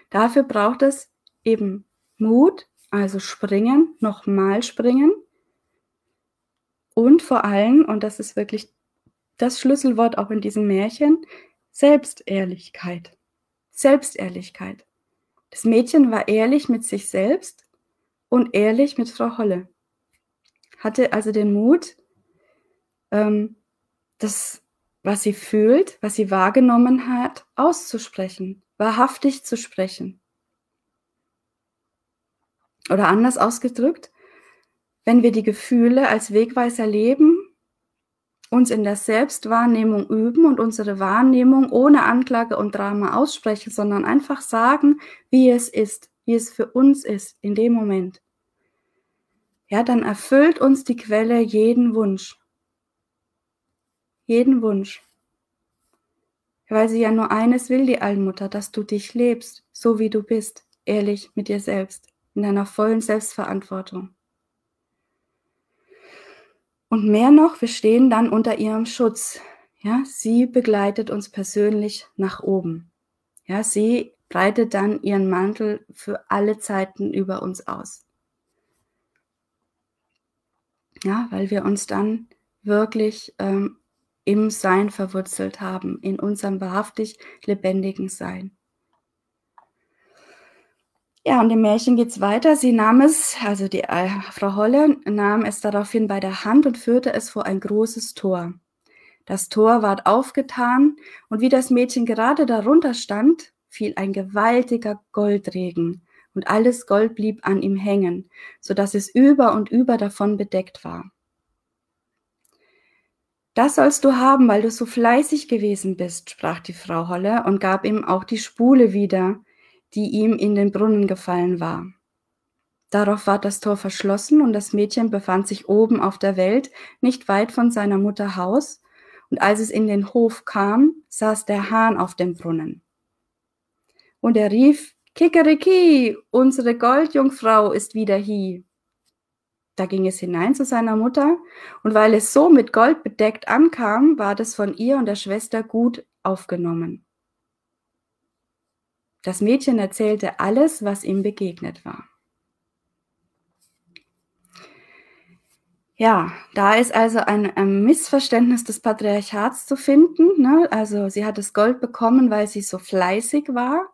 Dafür braucht es eben Mut, also springen, nochmal springen, und vor allem, und das ist wirklich das Schlüsselwort auch in diesem Märchen, Selbstehrlichkeit. Selbstehrlichkeit. Das Mädchen war ehrlich mit sich selbst und ehrlich mit Frau Holle. Hatte also den Mut, ähm, das, was sie fühlt, was sie wahrgenommen hat, auszusprechen, wahrhaftig zu sprechen. Oder anders ausgedrückt, wenn wir die Gefühle als Wegweiser leben, uns in der Selbstwahrnehmung üben und unsere Wahrnehmung ohne Anklage und Drama aussprechen, sondern einfach sagen, wie es ist, wie es für uns ist in dem Moment. Ja, dann erfüllt uns die Quelle jeden Wunsch. Jeden Wunsch. Weil sie ja nur eines will, die Allmutter, dass du dich lebst, so wie du bist, ehrlich mit dir selbst, in deiner vollen Selbstverantwortung. Und mehr noch, wir stehen dann unter ihrem Schutz. Ja, sie begleitet uns persönlich nach oben. Ja, sie breitet dann ihren Mantel für alle Zeiten über uns aus. Ja, weil wir uns dann wirklich ähm, im Sein verwurzelt haben, in unserem wahrhaftig lebendigen Sein. Ja, und im Märchen geht's weiter. Sie nahm es, also die äh, Frau Holle nahm es daraufhin bei der Hand und führte es vor ein großes Tor. Das Tor ward aufgetan, und wie das Mädchen gerade darunter stand, fiel ein gewaltiger Goldregen, und alles Gold blieb an ihm hängen, so dass es über und über davon bedeckt war. Das sollst du haben, weil du so fleißig gewesen bist, sprach die Frau Holle und gab ihm auch die Spule wieder, die ihm in den Brunnen gefallen war. Darauf war das Tor verschlossen und das Mädchen befand sich oben auf der Welt, nicht weit von seiner Mutter Haus, und als es in den Hof kam, saß der Hahn auf dem Brunnen. Und er rief, Kikeriki, unsere Goldjungfrau ist wieder hie. Da ging es hinein zu seiner Mutter, und weil es so mit Gold bedeckt ankam, war das von ihr und der Schwester gut aufgenommen. Das Mädchen erzählte alles, was ihm begegnet war. Ja, da ist also ein, ein Missverständnis des Patriarchats zu finden. Ne? Also sie hat das Gold bekommen, weil sie so fleißig war.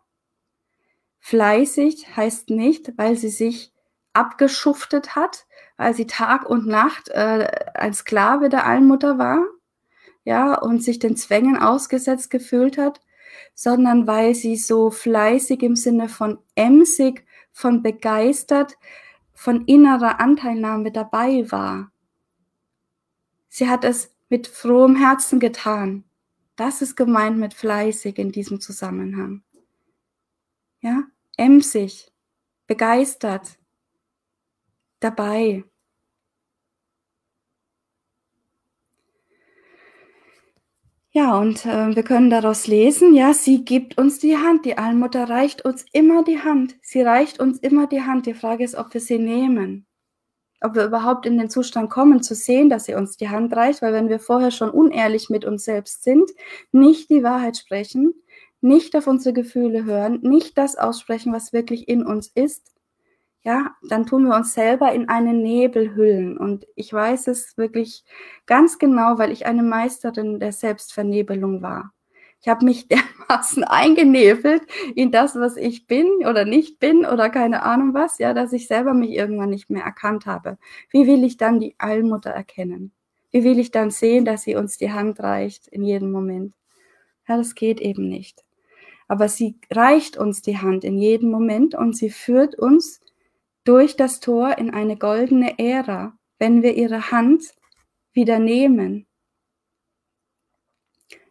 Fleißig heißt nicht, weil sie sich abgeschuftet hat, weil sie Tag und Nacht äh, ein Sklave der Allmutter war, ja, und sich den Zwängen ausgesetzt gefühlt hat, sondern weil sie so fleißig im Sinne von emsig, von begeistert, von innerer Anteilnahme dabei war. Sie hat es mit frohem Herzen getan. Das ist gemeint mit fleißig in diesem Zusammenhang. Ja, emsig, begeistert, dabei. Ja, und äh, wir können daraus lesen, ja, sie gibt uns die Hand. Die Allmutter reicht uns immer die Hand. Sie reicht uns immer die Hand. Die Frage ist, ob wir sie nehmen ob wir überhaupt in den Zustand kommen, zu sehen, dass sie uns die Hand reicht, weil wenn wir vorher schon unehrlich mit uns selbst sind, nicht die Wahrheit sprechen, nicht auf unsere Gefühle hören, nicht das aussprechen, was wirklich in uns ist, ja, dann tun wir uns selber in einen Nebel hüllen. Und ich weiß es wirklich ganz genau, weil ich eine Meisterin der Selbstvernebelung war. Ich habe mich dermaßen eingenebelt in das, was ich bin oder nicht bin oder keine Ahnung was, ja, dass ich selber mich irgendwann nicht mehr erkannt habe. Wie will ich dann die Allmutter erkennen? Wie will ich dann sehen, dass sie uns die Hand reicht in jedem Moment? Ja, das geht eben nicht. Aber sie reicht uns die Hand in jedem Moment und sie führt uns durch das Tor in eine goldene Ära, wenn wir ihre Hand wieder nehmen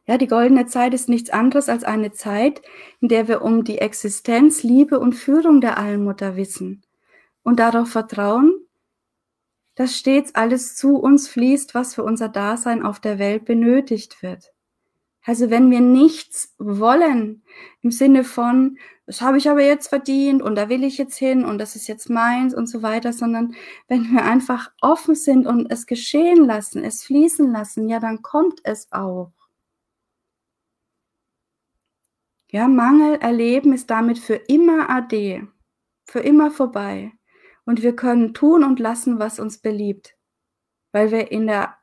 ja, die goldene Zeit ist nichts anderes als eine Zeit, in der wir um die Existenz, Liebe und Führung der Allmutter wissen und darauf vertrauen, dass stets alles zu uns fließt, was für unser Dasein auf der Welt benötigt wird. Also wenn wir nichts wollen im Sinne von, das habe ich aber jetzt verdient und da will ich jetzt hin und das ist jetzt meins und so weiter, sondern wenn wir einfach offen sind und es geschehen lassen, es fließen lassen, ja, dann kommt es auch. Ja, Mangel erleben ist damit für immer ade, für immer vorbei. Und wir können tun und lassen, was uns beliebt, weil wir in der,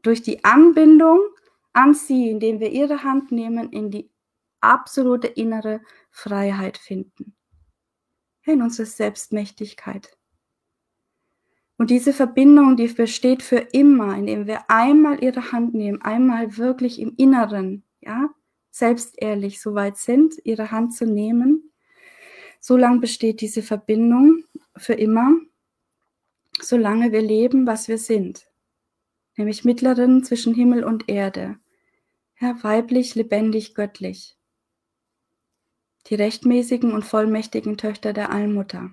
durch die Anbindung an sie, indem wir ihre Hand nehmen, in die absolute innere Freiheit finden, in unsere Selbstmächtigkeit. Und diese Verbindung, die besteht für immer, indem wir einmal ihre Hand nehmen, einmal wirklich im Inneren, ja, selbstehrlich so weit sind, ihre Hand zu nehmen, solange besteht diese Verbindung für immer, solange wir leben, was wir sind, nämlich Mittlerin zwischen Himmel und Erde, ja, weiblich, lebendig, göttlich, die rechtmäßigen und vollmächtigen Töchter der Allmutter.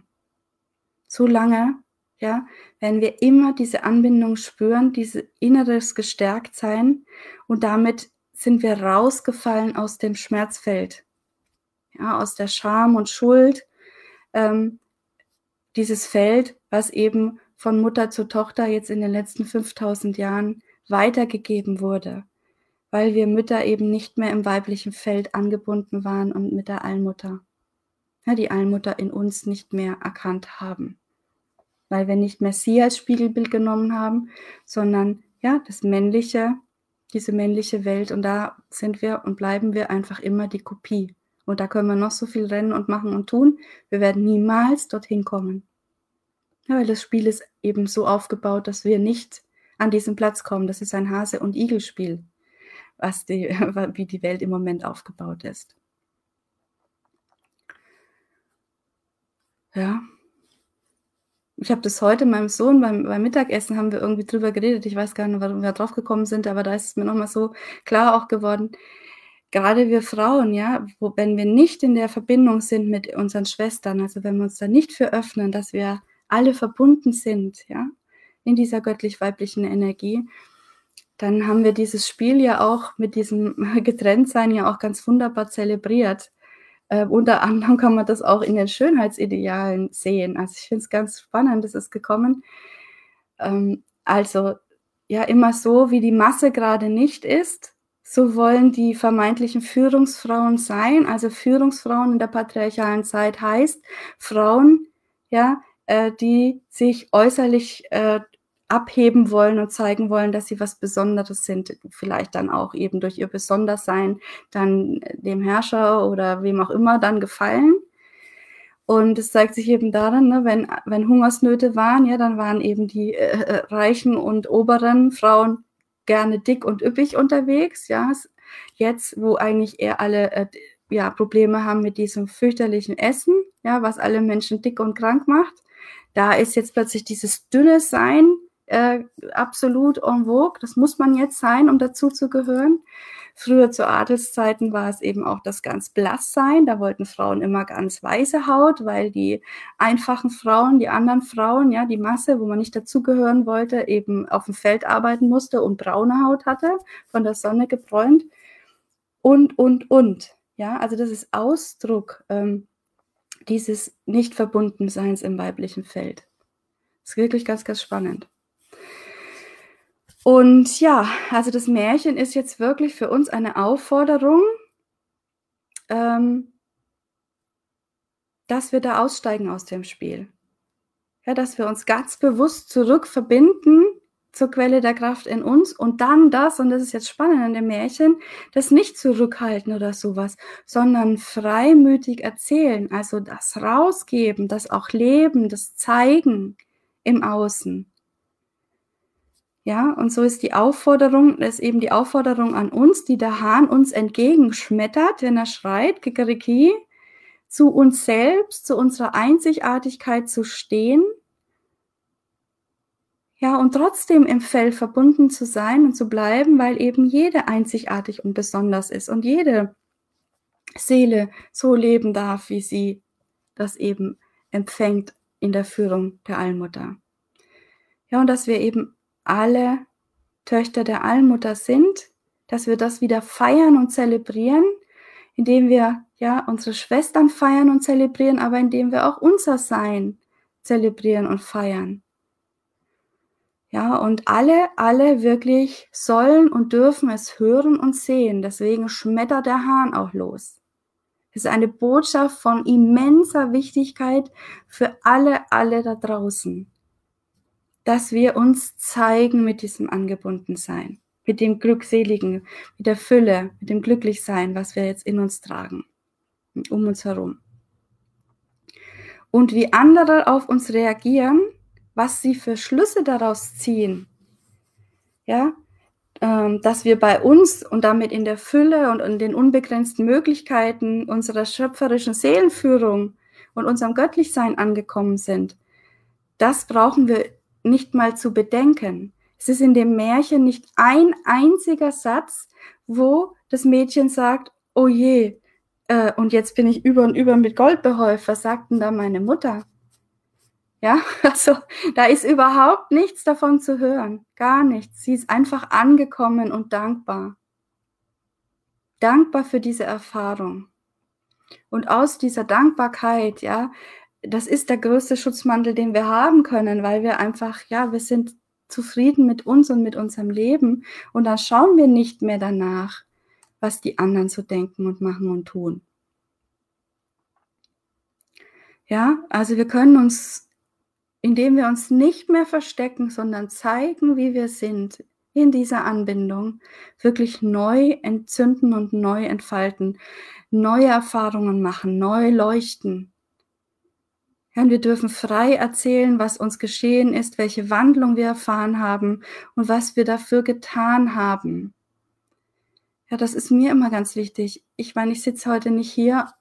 So lange, ja, werden wir immer diese Anbindung spüren, dieses inneres Gestärktsein und damit sind wir rausgefallen aus dem Schmerzfeld, ja, aus der Scham und Schuld, ähm, dieses Feld, was eben von Mutter zu Tochter jetzt in den letzten 5000 Jahren weitergegeben wurde, weil wir Mütter eben nicht mehr im weiblichen Feld angebunden waren und mit der Allmutter, ja, die Allmutter in uns nicht mehr erkannt haben, weil wir nicht mehr sie als Spiegelbild genommen haben, sondern ja, das männliche diese männliche Welt und da sind wir und bleiben wir einfach immer die Kopie. Und da können wir noch so viel rennen und machen und tun. Wir werden niemals dorthin kommen. Ja, weil das Spiel ist eben so aufgebaut, dass wir nicht an diesen Platz kommen. Das ist ein Hase- und Igel-Spiel, was die, wie die Welt im Moment aufgebaut ist. Ja, ich habe das heute meinem Sohn beim, beim Mittagessen haben wir irgendwie drüber geredet. Ich weiß gar nicht, warum wir drauf gekommen sind, aber da ist es mir nochmal so klar auch geworden. Gerade wir Frauen, ja, wo, wenn wir nicht in der Verbindung sind mit unseren Schwestern, also wenn wir uns da nicht für öffnen, dass wir alle verbunden sind, ja, in dieser göttlich-weiblichen Energie, dann haben wir dieses Spiel ja auch mit diesem Getrenntsein ja auch ganz wunderbar zelebriert. Äh, unter anderem kann man das auch in den Schönheitsidealen sehen. Also ich finde es ganz spannend, das ist gekommen. Ähm, also ja, immer so, wie die Masse gerade nicht ist, so wollen die vermeintlichen Führungsfrauen sein. Also Führungsfrauen in der patriarchalen Zeit heißt Frauen, ja, äh, die sich äußerlich äh, abheben wollen und zeigen wollen, dass sie was Besonderes sind, vielleicht dann auch eben durch ihr Besondersein dann dem Herrscher oder wem auch immer dann gefallen. Und es zeigt sich eben daran, ne, wenn, wenn Hungersnöte waren, ja, dann waren eben die äh, äh reichen und oberen Frauen gerne dick und üppig unterwegs, ja. Jetzt, wo eigentlich eher alle äh, ja, Probleme haben mit diesem fürchterlichen Essen, ja, was alle Menschen dick und krank macht, da ist jetzt plötzlich dieses dünne Sein äh, absolut en vogue. Das muss man jetzt sein, um dazu zu gehören. Früher zu Adelszeiten war es eben auch das ganz blass sein. Da wollten Frauen immer ganz weiße Haut, weil die einfachen Frauen, die anderen Frauen, ja, die Masse, wo man nicht dazugehören wollte, eben auf dem Feld arbeiten musste und braune Haut hatte, von der Sonne gebräunt. Und, und, und. Ja, also das ist Ausdruck ähm, dieses Nicht-Verbundenseins im weiblichen Feld. Das ist wirklich ganz, ganz spannend. Und ja, also das Märchen ist jetzt wirklich für uns eine Aufforderung, ähm, dass wir da aussteigen aus dem Spiel. Ja, dass wir uns ganz bewusst zurückverbinden zur Quelle der Kraft in uns und dann das, und das ist jetzt spannend an dem Märchen, das nicht zurückhalten oder sowas, sondern freimütig erzählen, also das rausgeben, das auch leben, das zeigen im Außen. Ja, und so ist die Aufforderung, ist eben die Aufforderung an uns, die der Hahn uns entgegenschmettert, wenn er schreit, Kikeriki, zu uns selbst, zu unserer Einzigartigkeit zu stehen. Ja, und trotzdem im Fell verbunden zu sein und zu bleiben, weil eben jede einzigartig und besonders ist und jede Seele so leben darf, wie sie das eben empfängt in der Führung der Allmutter. Ja, und dass wir eben alle Töchter der Allmutter sind, dass wir das wieder feiern und zelebrieren, indem wir ja unsere Schwestern feiern und zelebrieren, aber indem wir auch unser Sein zelebrieren und feiern. Ja, und alle, alle wirklich sollen und dürfen es hören und sehen. Deswegen schmettert der Hahn auch los. Es ist eine Botschaft von immenser Wichtigkeit für alle, alle da draußen dass wir uns zeigen mit diesem Angebundensein, mit dem Glückseligen, mit der Fülle, mit dem Glücklichsein, was wir jetzt in uns tragen, um uns herum. Und wie andere auf uns reagieren, was sie für Schlüsse daraus ziehen, ja, ähm, dass wir bei uns und damit in der Fülle und in den unbegrenzten Möglichkeiten unserer schöpferischen Seelenführung und unserem Göttlichsein angekommen sind, das brauchen wir nicht mal zu bedenken. Es ist in dem Märchen nicht ein einziger Satz, wo das Mädchen sagt, oh je, äh, und jetzt bin ich über und über mit Gold behäuft. Was sagt denn da meine Mutter? Ja, also da ist überhaupt nichts davon zu hören. Gar nichts. Sie ist einfach angekommen und dankbar. Dankbar für diese Erfahrung. Und aus dieser Dankbarkeit, ja, das ist der größte Schutzmantel, den wir haben können, weil wir einfach, ja, wir sind zufrieden mit uns und mit unserem Leben und dann schauen wir nicht mehr danach, was die anderen so denken und machen und tun. Ja, also wir können uns, indem wir uns nicht mehr verstecken, sondern zeigen, wie wir sind, in dieser Anbindung, wirklich neu entzünden und neu entfalten, neue Erfahrungen machen, neu leuchten, ja, und wir dürfen frei erzählen, was uns geschehen ist, welche Wandlung wir erfahren haben und was wir dafür getan haben. Ja, das ist mir immer ganz wichtig. Ich meine, ich sitze heute nicht hier.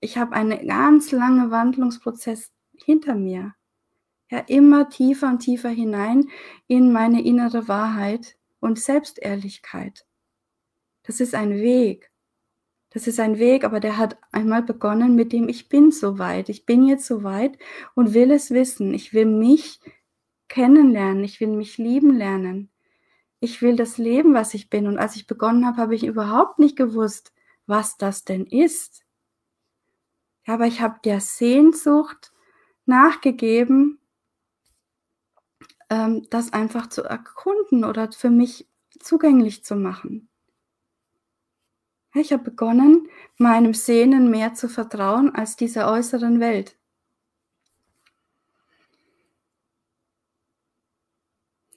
Ich habe einen ganz langen Wandlungsprozess hinter mir. Ja, immer tiefer und tiefer hinein in meine innere Wahrheit und Selbstehrlichkeit. Das ist ein Weg. Das ist ein Weg, aber der hat einmal begonnen mit dem, ich bin so weit, ich bin jetzt so weit und will es wissen. Ich will mich kennenlernen, ich will mich lieben lernen. Ich will das Leben, was ich bin. Und als ich begonnen habe, habe ich überhaupt nicht gewusst, was das denn ist. Aber ich habe der Sehnsucht nachgegeben, ähm, das einfach zu erkunden oder für mich zugänglich zu machen. Ich habe begonnen, meinem Sehnen mehr zu vertrauen als dieser äußeren Welt.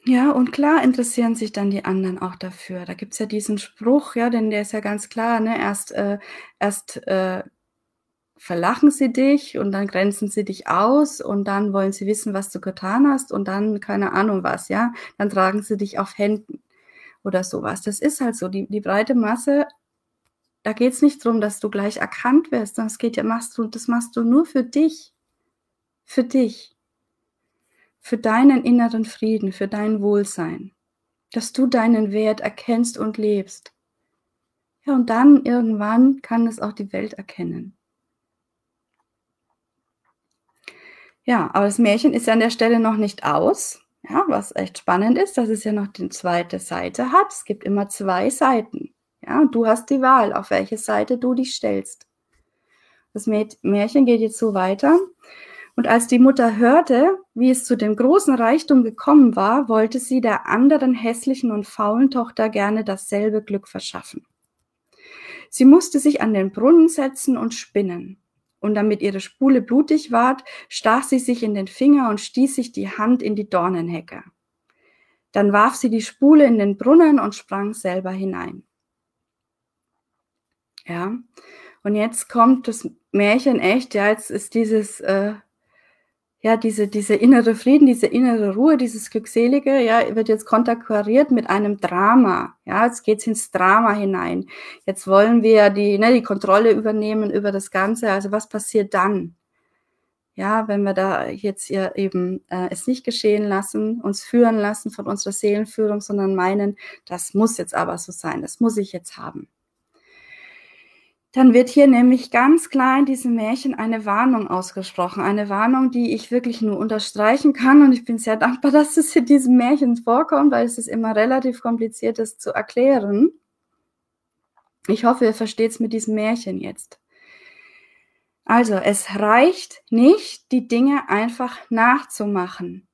Ja, und klar interessieren sich dann die anderen auch dafür. Da gibt es ja diesen Spruch, ja, denn der ist ja ganz klar, ne? Erst, äh, erst äh, verlachen sie dich und dann grenzen sie dich aus und dann wollen sie wissen, was du getan hast und dann keine Ahnung was, ja. Dann tragen sie dich auf Händen oder sowas. Das ist halt so. Die, die breite Masse da geht es nicht darum, dass du gleich erkannt wirst, es geht ja, machst du, das machst du nur für dich. Für dich. für deinen inneren Frieden, für dein Wohlsein, dass du deinen Wert erkennst und lebst. Ja, und dann irgendwann kann es auch die Welt erkennen. Ja, aber das Märchen ist ja an der Stelle noch nicht aus. Ja, was echt spannend ist, dass es ja noch die zweite Seite hat. Es gibt immer zwei Seiten. Ja, und du hast die Wahl, auf welche Seite du dich stellst. Das Märchen geht jetzt so weiter. Und als die Mutter hörte, wie es zu dem großen Reichtum gekommen war, wollte sie der anderen hässlichen und faulen Tochter gerne dasselbe Glück verschaffen. Sie musste sich an den Brunnen setzen und spinnen und damit ihre Spule blutig ward, stach sie sich in den Finger und stieß sich die Hand in die Dornenhecke. Dann warf sie die Spule in den Brunnen und sprang selber hinein. Ja, und jetzt kommt das Märchen echt, ja, jetzt ist dieses äh, ja, diese, diese innere Frieden, diese innere Ruhe, dieses Glückselige, ja, wird jetzt konterkariert mit einem Drama. Ja, jetzt geht's ins Drama hinein. Jetzt wollen wir die, ne, die Kontrolle übernehmen über das Ganze. Also was passiert dann? Ja, wenn wir da jetzt eben äh, es nicht geschehen lassen, uns führen lassen von unserer Seelenführung, sondern meinen, das muss jetzt aber so sein, das muss ich jetzt haben dann wird hier nämlich ganz klar in diesem Märchen eine Warnung ausgesprochen. Eine Warnung, die ich wirklich nur unterstreichen kann. Und ich bin sehr dankbar, dass es in diesem Märchen vorkommt, weil es ist immer relativ kompliziert, das zu erklären. Ich hoffe, ihr versteht es mit diesem Märchen jetzt. Also, es reicht nicht, die Dinge einfach nachzumachen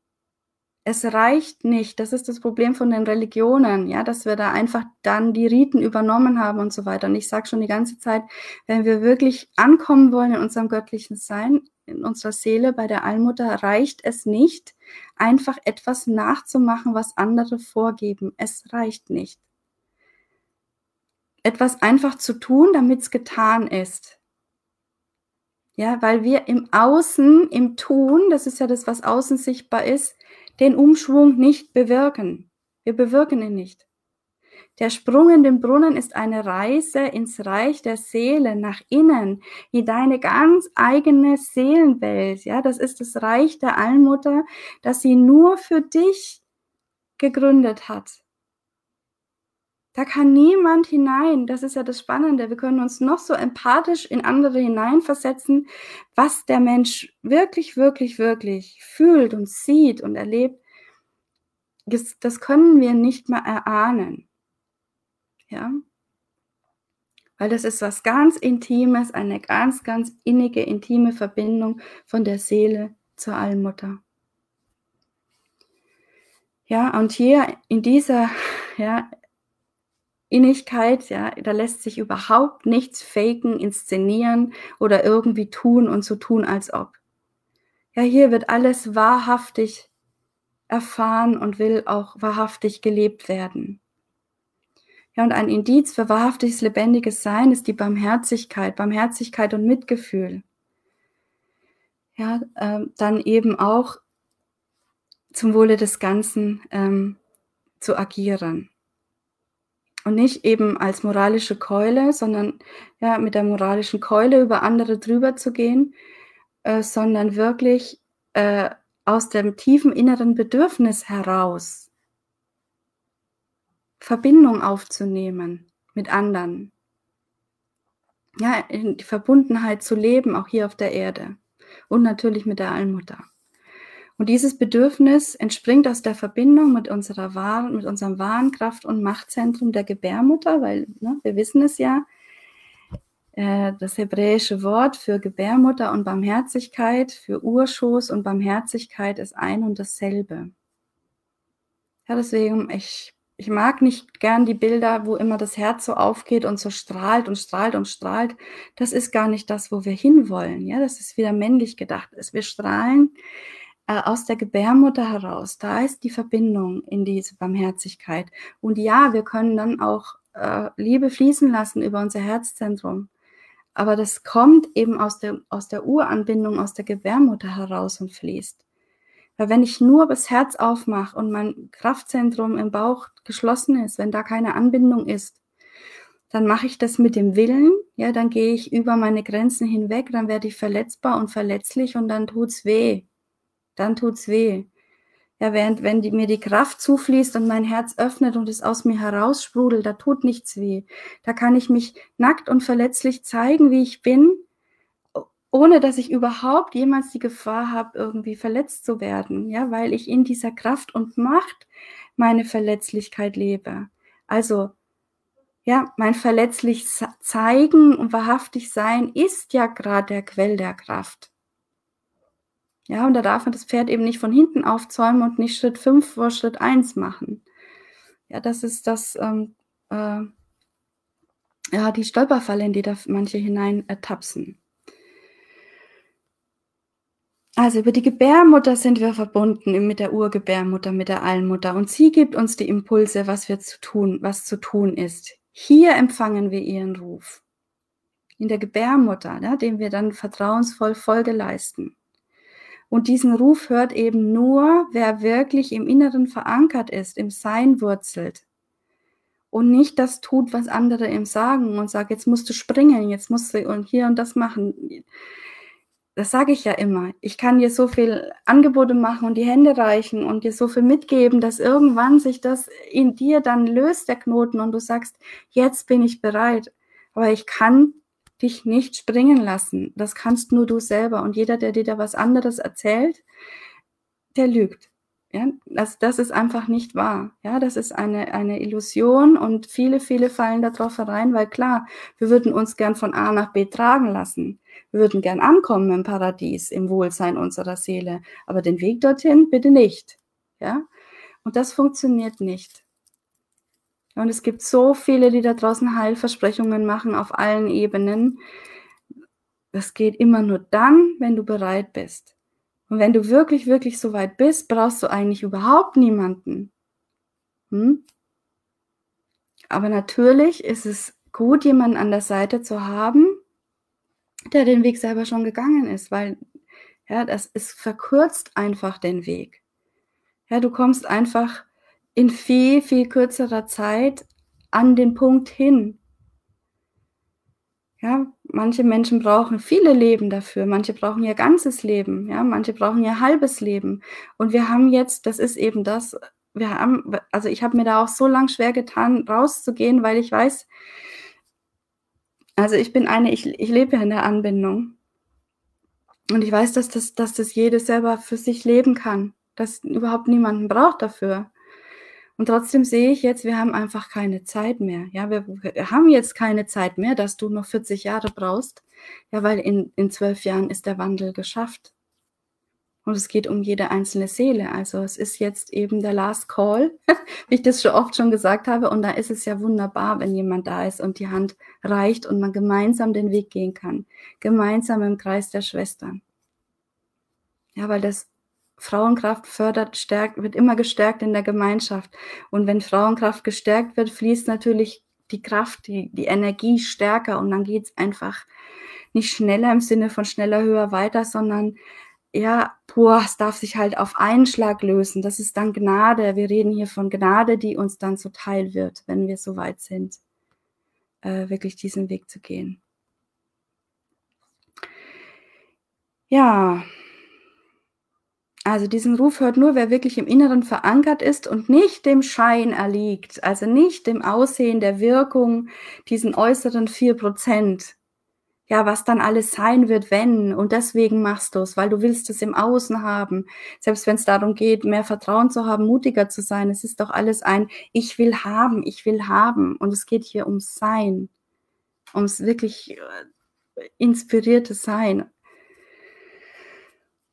es reicht nicht. Das ist das Problem von den Religionen, ja, dass wir da einfach dann die Riten übernommen haben und so weiter. Und ich sage schon die ganze Zeit, wenn wir wirklich ankommen wollen in unserem göttlichen Sein, in unserer Seele, bei der Allmutter, reicht es nicht, einfach etwas nachzumachen, was andere vorgeben. Es reicht nicht. Etwas einfach zu tun, damit es getan ist. Ja, weil wir im Außen, im Tun, das ist ja das, was außen sichtbar ist, den Umschwung nicht bewirken. Wir bewirken ihn nicht. Der Sprung in den Brunnen ist eine Reise ins Reich der Seele, nach innen, in deine ganz eigene Seelenwelt. Ja, das ist das Reich der Allmutter, das sie nur für dich gegründet hat. Da kann niemand hinein. Das ist ja das Spannende. Wir können uns noch so empathisch in andere hineinversetzen, was der Mensch wirklich, wirklich, wirklich fühlt und sieht und erlebt. Das, können wir nicht mal erahnen. Ja? Weil das ist was ganz Intimes, eine ganz, ganz innige, intime Verbindung von der Seele zur Allmutter. Ja, und hier in dieser, ja, Innigkeit, ja, da lässt sich überhaupt nichts faken, inszenieren oder irgendwie tun und so tun, als ob. Ja, hier wird alles wahrhaftig erfahren und will auch wahrhaftig gelebt werden. Ja, und ein Indiz für wahrhaftiges, lebendiges Sein ist die Barmherzigkeit, Barmherzigkeit und Mitgefühl. Ja, äh, dann eben auch zum Wohle des Ganzen ähm, zu agieren und nicht eben als moralische Keule, sondern ja, mit der moralischen Keule über andere drüber zu gehen, äh, sondern wirklich äh, aus dem tiefen inneren Bedürfnis heraus Verbindung aufzunehmen mit anderen. Ja, in die Verbundenheit zu leben, auch hier auf der Erde und natürlich mit der Allmutter. Und dieses Bedürfnis entspringt aus der Verbindung mit unserer wahren, mit unserem wahren Kraft- und Machtzentrum der Gebärmutter, weil ne, wir wissen es ja, äh, das hebräische Wort für Gebärmutter und Barmherzigkeit, für Urschoß und Barmherzigkeit ist ein und dasselbe. Ja, deswegen, ich, ich mag nicht gern die Bilder, wo immer das Herz so aufgeht und so strahlt und strahlt und strahlt. Das ist gar nicht das, wo wir hinwollen. Ja, das ist wieder männlich gedacht. Wir strahlen äh, aus der Gebärmutter heraus. Da ist die Verbindung in diese Barmherzigkeit. Und ja, wir können dann auch äh, Liebe fließen lassen über unser Herzzentrum. Aber das kommt eben aus der, aus der Uranbindung, aus der Gebärmutter heraus und fließt. Weil wenn ich nur das Herz aufmache und mein Kraftzentrum im Bauch geschlossen ist, wenn da keine Anbindung ist, dann mache ich das mit dem Willen, ja, dann gehe ich über meine Grenzen hinweg, dann werde ich verletzbar und verletzlich und dann tut's weh dann tut's weh. Ja, während wenn die, mir die Kraft zufließt und mein Herz öffnet und es aus mir heraussprudelt, da tut nichts weh. Da kann ich mich nackt und verletzlich zeigen, wie ich bin, ohne dass ich überhaupt jemals die Gefahr habe, irgendwie verletzt zu werden, ja, weil ich in dieser Kraft und Macht meine Verletzlichkeit lebe. Also, ja, mein verletzlich zeigen und wahrhaftig sein ist ja gerade der Quell der Kraft. Ja, und da darf man das Pferd eben nicht von hinten aufzäumen und nicht Schritt 5 vor Schritt 1 machen. Ja, das ist das, ähm, äh, ja, die Stolperfalle, in die da manche hinein ertapsen. Also über die Gebärmutter sind wir verbunden mit der Urgebärmutter, mit der Allmutter und sie gibt uns die Impulse, was wir zu tun, was zu tun ist. Hier empfangen wir ihren Ruf. In der Gebärmutter, ja, dem wir dann vertrauensvoll Folge leisten. Und diesen Ruf hört eben nur, wer wirklich im Inneren verankert ist, im Sein wurzelt. Und nicht das tut, was andere ihm sagen und sagt, jetzt musst du springen, jetzt musst du und hier und das machen. Das sage ich ja immer. Ich kann dir so viel Angebote machen und die Hände reichen und dir so viel mitgeben, dass irgendwann sich das in dir dann löst, der Knoten, und du sagst, jetzt bin ich bereit. Aber ich kann dich nicht springen lassen. Das kannst nur du selber. Und jeder, der dir da was anderes erzählt, der lügt. Ja, das, das ist einfach nicht wahr. Ja, das ist eine, eine Illusion und viele, viele fallen darauf herein, weil klar, wir würden uns gern von A nach B tragen lassen. Wir würden gern ankommen im Paradies, im Wohlsein unserer Seele. Aber den Weg dorthin bitte nicht. Ja, und das funktioniert nicht. Und es gibt so viele, die da draußen Heilversprechungen machen auf allen Ebenen. Das geht immer nur dann, wenn du bereit bist. Und wenn du wirklich, wirklich so weit bist, brauchst du eigentlich überhaupt niemanden. Hm? Aber natürlich ist es gut, jemanden an der Seite zu haben, der den Weg selber schon gegangen ist, weil ja, das ist verkürzt einfach den Weg. Ja, du kommst einfach in viel, viel kürzerer Zeit an den Punkt hin. Ja, manche Menschen brauchen viele Leben dafür, manche brauchen ihr ganzes Leben, ja, manche brauchen ihr halbes Leben. Und wir haben jetzt, das ist eben das, wir haben, also ich habe mir da auch so lang schwer getan, rauszugehen, weil ich weiß, also ich bin eine, ich, ich lebe ja in der Anbindung. Und ich weiß, dass das, dass das jede selber für sich leben kann, dass überhaupt niemanden braucht dafür. Und trotzdem sehe ich jetzt, wir haben einfach keine Zeit mehr. Ja, wir, haben jetzt keine Zeit mehr, dass du noch 40 Jahre brauchst. Ja, weil in, in zwölf Jahren ist der Wandel geschafft. Und es geht um jede einzelne Seele. Also es ist jetzt eben der Last Call, wie ich das schon oft schon gesagt habe. Und da ist es ja wunderbar, wenn jemand da ist und die Hand reicht und man gemeinsam den Weg gehen kann. Gemeinsam im Kreis der Schwestern. Ja, weil das Frauenkraft fördert, stärkt, wird immer gestärkt in der Gemeinschaft. Und wenn Frauenkraft gestärkt wird, fließt natürlich die Kraft, die, die Energie stärker und dann geht es einfach nicht schneller im Sinne von schneller, höher, weiter, sondern ja, boah, es darf sich halt auf einen Schlag lösen. Das ist dann Gnade. Wir reden hier von Gnade, die uns dann zuteil wird, wenn wir so weit sind, äh, wirklich diesen Weg zu gehen. Ja, also diesen Ruf hört nur, wer wirklich im Inneren verankert ist und nicht dem Schein erliegt, also nicht dem Aussehen der Wirkung, diesen äußeren vier Prozent. Ja, was dann alles sein wird, wenn. Und deswegen machst du es, weil du willst es im Außen haben. Selbst wenn es darum geht, mehr Vertrauen zu haben, mutiger zu sein. Es ist doch alles ein Ich will haben, ich will haben. Und es geht hier ums Sein. Ums wirklich äh, inspirierte Sein.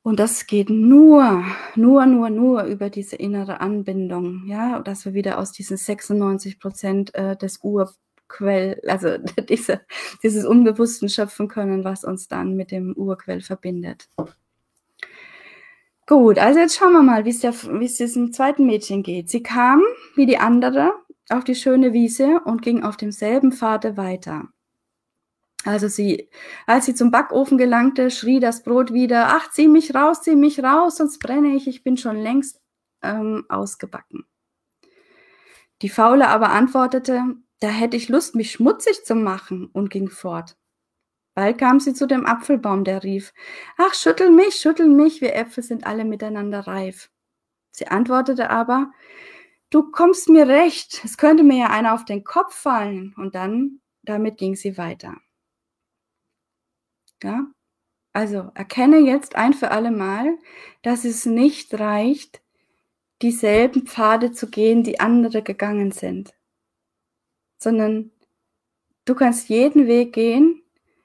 Und das geht nur, nur, nur, nur über diese innere Anbindung, ja, dass wir wieder aus diesen 96 Prozent äh, des Urquell, also diese, dieses Unbewussten schöpfen können, was uns dann mit dem Urquell verbindet. Gut, also jetzt schauen wir mal, wie es diesem zweiten Mädchen geht. Sie kam, wie die andere, auf die schöne Wiese und ging auf demselben Pfade weiter. Also sie, als sie zum Backofen gelangte, schrie das Brot wieder, ach, zieh mich raus, zieh mich raus, sonst brenne ich, ich bin schon längst ähm, ausgebacken. Die Faule aber antwortete, da hätte ich Lust, mich schmutzig zu machen und ging fort. Bald kam sie zu dem Apfelbaum, der rief, ach, schüttel mich, schüttel mich, wir Äpfel sind alle miteinander reif. Sie antwortete aber, du kommst mir recht, es könnte mir ja einer auf den Kopf fallen. Und dann, damit ging sie weiter. Ja, also erkenne jetzt ein für alle Mal, dass es nicht reicht, dieselben Pfade zu gehen, die andere gegangen sind, sondern du kannst jeden Weg gehen.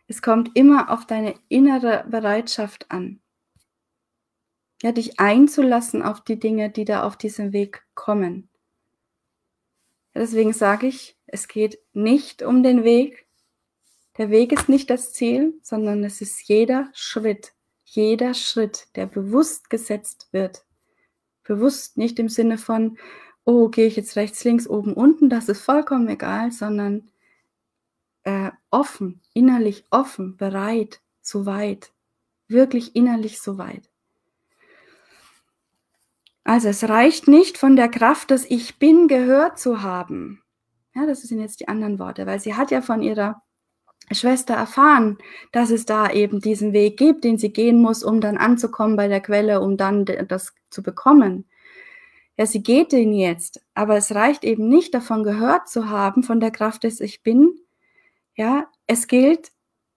Es kommt immer auf deine innere Bereitschaft an. Ja, dich einzulassen auf die Dinge, die da auf diesem Weg kommen. Deswegen sage ich, es geht nicht um den Weg. Der Weg ist nicht das Ziel, sondern es ist jeder Schritt, jeder Schritt, der bewusst gesetzt wird. Bewusst nicht im Sinne von, oh, gehe ich jetzt rechts, links, oben, unten, das ist vollkommen egal, sondern äh, offen, innerlich offen, bereit, so weit, wirklich innerlich so weit. Also es reicht nicht von der Kraft des Ich bin gehört zu haben. Ja, das sind jetzt die anderen Worte, weil sie hat ja von ihrer Schwester erfahren, dass es da eben diesen Weg gibt, den sie gehen muss, um dann anzukommen bei der Quelle, um dann das zu bekommen. Ja, sie geht den jetzt, aber es reicht eben nicht davon gehört zu haben, von der Kraft des Ich Bin. Ja, es gilt,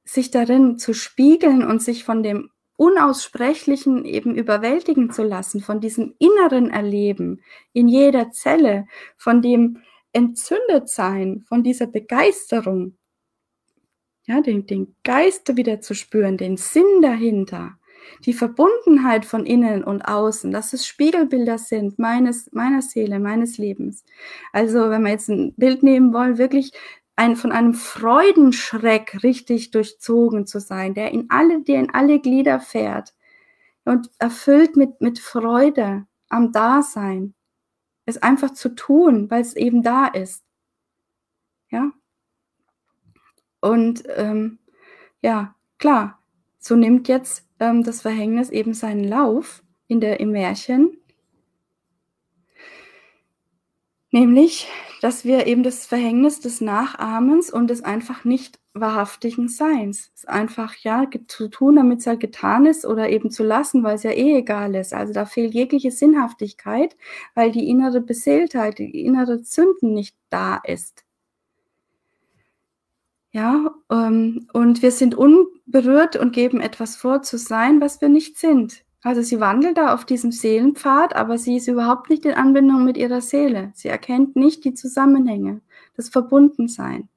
sich darin zu spiegeln und sich von dem Unaussprechlichen eben überwältigen zu lassen, von diesem inneren Erleben in jeder Zelle, von dem Entzündetsein, von dieser Begeisterung, ja, den, den Geist wieder zu spüren, den Sinn dahinter, die Verbundenheit von innen und außen, dass es Spiegelbilder sind meines, meiner Seele, meines Lebens. Also, wenn wir jetzt ein Bild nehmen wollen, wirklich ein, von einem Freudenschreck richtig durchzogen zu sein, der in alle, der in alle Glieder fährt und erfüllt mit, mit Freude am Dasein. Es einfach zu tun, weil es eben da ist. Ja. Und ähm, ja, klar, so nimmt jetzt ähm, das Verhängnis eben seinen Lauf in der, im Märchen. Nämlich, dass wir eben das Verhängnis des Nachahmens und des einfach nicht wahrhaftigen Seins, es einfach ja zu tun, damit es halt getan ist oder eben zu lassen, weil es ja eh egal ist. Also da fehlt jegliche Sinnhaftigkeit, weil die innere Beseeltheit, die innere Zünden nicht da ist. Ja, ähm, und wir sind unberührt und geben etwas vor zu sein, was wir nicht sind. Also sie wandelt da auf diesem Seelenpfad, aber sie ist überhaupt nicht in Anbindung mit ihrer Seele. Sie erkennt nicht die Zusammenhänge, das Verbundensein.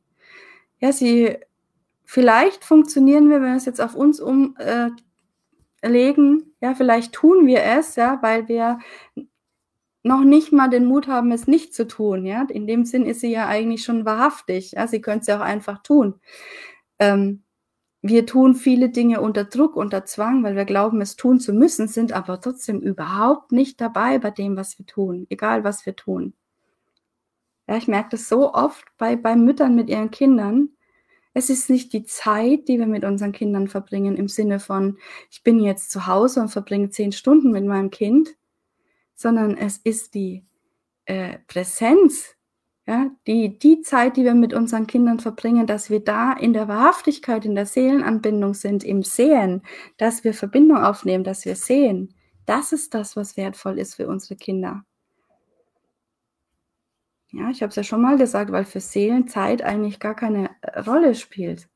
Ja, sie, vielleicht funktionieren wir, wenn wir es jetzt auf uns umlegen, äh, ja, vielleicht tun wir es, ja, weil wir noch nicht mal den Mut haben, es nicht zu tun. Ja? In dem Sinn ist sie ja eigentlich schon wahrhaftig. Ja? Sie könnte es ja auch einfach tun. Ähm, wir tun viele Dinge unter Druck, unter Zwang, weil wir glauben, es tun zu müssen, sind aber trotzdem überhaupt nicht dabei bei dem, was wir tun, egal was wir tun. Ja, ich merke das so oft bei, bei Müttern mit ihren Kindern. Es ist nicht die Zeit, die wir mit unseren Kindern verbringen, im Sinne von, ich bin jetzt zu Hause und verbringe zehn Stunden mit meinem Kind, sondern es ist die äh, Präsenz, ja, die, die Zeit, die wir mit unseren Kindern verbringen, dass wir da in der Wahrhaftigkeit, in der Seelenanbindung sind, im Sehen, dass wir Verbindung aufnehmen, dass wir sehen. Das ist das, was wertvoll ist für unsere Kinder. Ja, ich habe es ja schon mal gesagt, weil für Seelen Zeit eigentlich gar keine äh, Rolle spielt,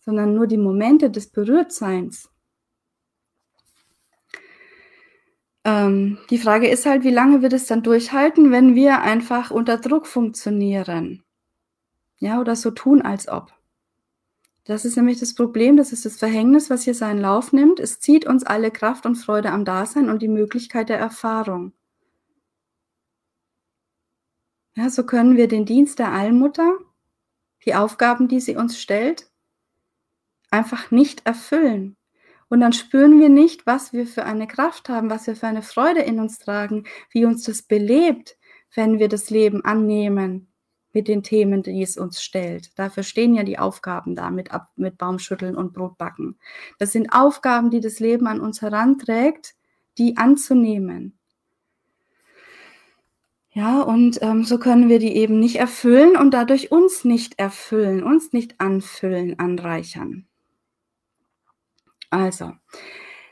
sondern nur die Momente des Berührtseins. Ähm, die Frage ist halt, wie lange wird es dann durchhalten, wenn wir einfach unter Druck funktionieren? Ja, oder so tun, als ob. Das ist nämlich das Problem, das ist das Verhängnis, was hier seinen Lauf nimmt. Es zieht uns alle Kraft und Freude am Dasein und die Möglichkeit der Erfahrung. Ja, so können wir den Dienst der Allmutter, die Aufgaben, die sie uns stellt, einfach nicht erfüllen. Und dann spüren wir nicht, was wir für eine Kraft haben, was wir für eine Freude in uns tragen, wie uns das belebt, wenn wir das Leben annehmen mit den Themen, die es uns stellt. Dafür stehen ja die Aufgaben da mit, mit Baumschütteln und Brotbacken. Das sind Aufgaben, die das Leben an uns heranträgt, die anzunehmen. Ja, und ähm, so können wir die eben nicht erfüllen und dadurch uns nicht erfüllen, uns nicht anfüllen, anreichern. Also,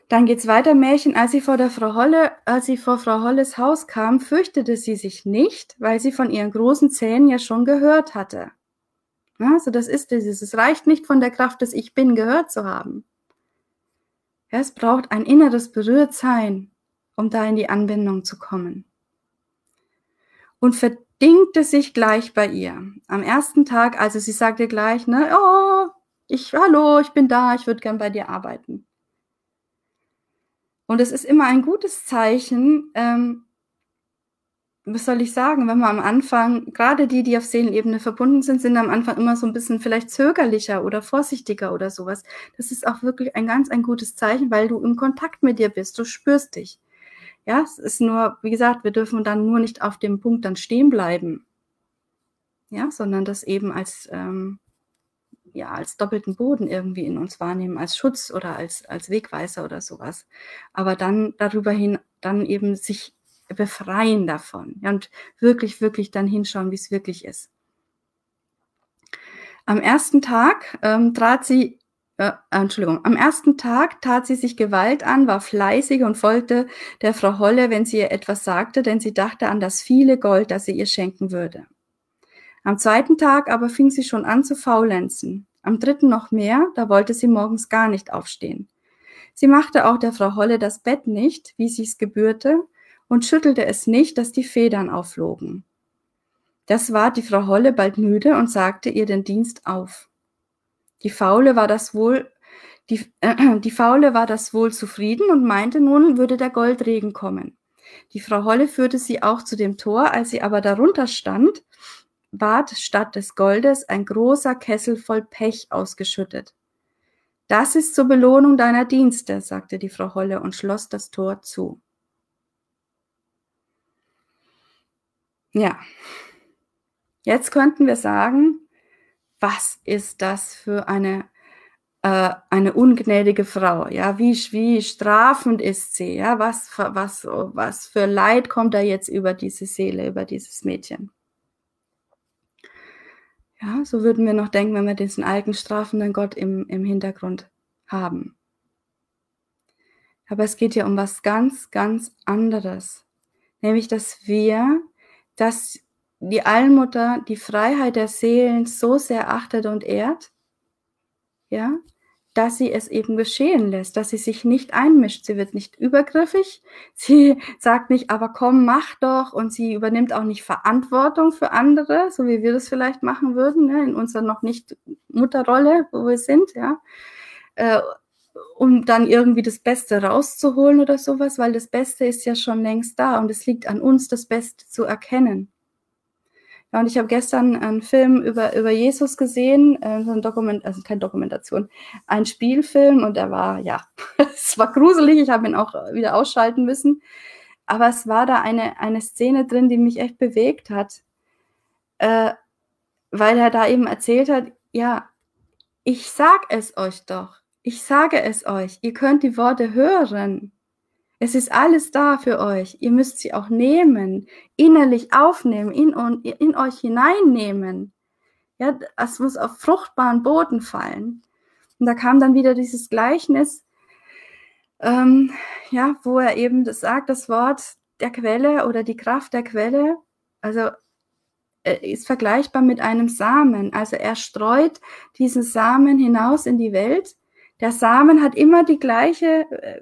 Dann geht's weiter, Märchen. Als sie vor der Frau Holle, als sie vor Frau Holles Haus kam, fürchtete sie sich nicht, weil sie von ihren großen Zähnen ja schon gehört hatte. Also das ist dieses. Es reicht nicht von der Kraft des Ich Bin gehört zu haben. Es braucht ein inneres Berührtsein, um da in die Anbindung zu kommen. Und verdingte sich gleich bei ihr. Am ersten Tag, also sie sagte gleich, ne, oh, ich, hallo, ich bin da, ich würde gern bei dir arbeiten. Und es ist immer ein gutes Zeichen, ähm, was soll ich sagen, wenn man am Anfang, gerade die, die auf Seelenebene verbunden sind, sind am Anfang immer so ein bisschen vielleicht zögerlicher oder vorsichtiger oder sowas. Das ist auch wirklich ein ganz ein gutes Zeichen, weil du im Kontakt mit dir bist, du spürst dich. Ja, es ist nur, wie gesagt, wir dürfen dann nur nicht auf dem Punkt dann stehen bleiben. Ja, sondern das eben als, ähm, ja, als doppelten Boden irgendwie in uns wahrnehmen, als Schutz oder als, als Wegweiser oder sowas. Aber dann darüber hin, dann eben sich befreien davon ja, und wirklich, wirklich dann hinschauen, wie es wirklich ist. Am ersten Tag ähm, trat sie, äh, Entschuldigung, am ersten Tag tat sie sich Gewalt an, war fleißig und folgte der Frau Holle, wenn sie ihr etwas sagte, denn sie dachte an das viele Gold, das sie ihr schenken würde. Am zweiten Tag aber fing sie schon an zu faulenzen. Am dritten noch mehr, da wollte sie morgens gar nicht aufstehen. Sie machte auch der Frau Holle das Bett nicht, wie sie's gebührte, und schüttelte es nicht, dass die Federn aufflogen. Das war die Frau Holle bald müde und sagte ihr den Dienst auf. Die Faule war das wohl, die, äh, die Faule war das wohl zufrieden und meinte, nun würde der Goldregen kommen. Die Frau Holle führte sie auch zu dem Tor, als sie aber darunter stand, ward statt des Goldes ein großer Kessel voll Pech ausgeschüttet. Das ist zur Belohnung deiner Dienste, sagte die Frau Holle und schloss das Tor zu. Ja, jetzt könnten wir sagen, was ist das für eine, äh, eine ungnädige Frau? Ja, wie, wie strafend ist sie? Ja, was, was, was für Leid kommt da jetzt über diese Seele, über dieses Mädchen? Ja, so würden wir noch denken, wenn wir diesen alten strafenden Gott im, im Hintergrund haben. Aber es geht hier um was ganz, ganz anderes. Nämlich, dass wir dass die Allmutter die Freiheit der Seelen so sehr achtet und ehrt, ja, dass sie es eben geschehen lässt, dass sie sich nicht einmischt. Sie wird nicht übergriffig. Sie sagt nicht, aber komm, mach doch. Und sie übernimmt auch nicht Verantwortung für andere, so wie wir das vielleicht machen würden, ja, in unserer noch nicht Mutterrolle, wo wir sind, ja. Äh, um dann irgendwie das Beste rauszuholen oder sowas, weil das Beste ist ja schon längst da und es liegt an uns, das Beste zu erkennen. Und ich habe gestern einen Film über, über Jesus gesehen, äh, so ein Dokument, also keine Dokumentation, ein Spielfilm und er war, ja, es war gruselig, ich habe ihn auch wieder ausschalten müssen. Aber es war da eine, eine Szene drin, die mich echt bewegt hat, äh, weil er da eben erzählt hat, ja, ich sag es euch doch, ich sage es euch, ihr könnt die Worte hören. Es ist alles da für euch. Ihr müsst sie auch nehmen, innerlich aufnehmen, in, in euch hineinnehmen. Ja, es muss auf fruchtbaren Boden fallen. Und da kam dann wieder dieses Gleichnis, ähm, ja, wo er eben das sagt, das Wort der Quelle oder die Kraft der Quelle, also äh, ist vergleichbar mit einem Samen. Also er streut diesen Samen hinaus in die Welt der Samen hat immer die gleiche äh,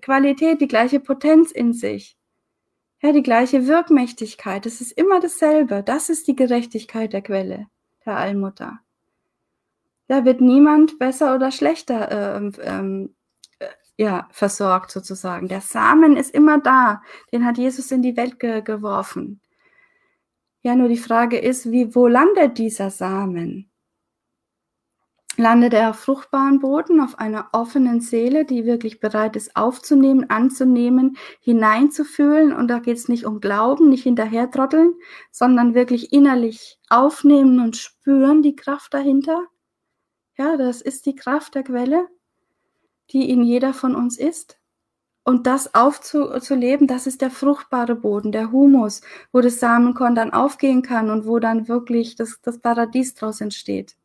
Qualität, die gleiche Potenz in sich. Ja, die gleiche Wirkmächtigkeit. Es ist immer dasselbe. Das ist die Gerechtigkeit der Quelle, der Allmutter. Da wird niemand besser oder schlechter ähm, ähm, äh, ja, versorgt sozusagen. Der Samen ist immer da. Den hat Jesus in die Welt ge geworfen. Ja, nur die Frage ist, wie, wo landet dieser Samen? Landet er auf fruchtbaren Boden, auf einer offenen Seele, die wirklich bereit ist aufzunehmen, anzunehmen, hineinzufühlen. Und da geht es nicht um Glauben, nicht hinterher trotteln, sondern wirklich innerlich aufnehmen und spüren die Kraft dahinter. Ja, das ist die Kraft der Quelle, die in jeder von uns ist. Und das aufzuleben, das ist der fruchtbare Boden, der Humus, wo das Samenkorn dann aufgehen kann und wo dann wirklich das, das Paradies draus entsteht.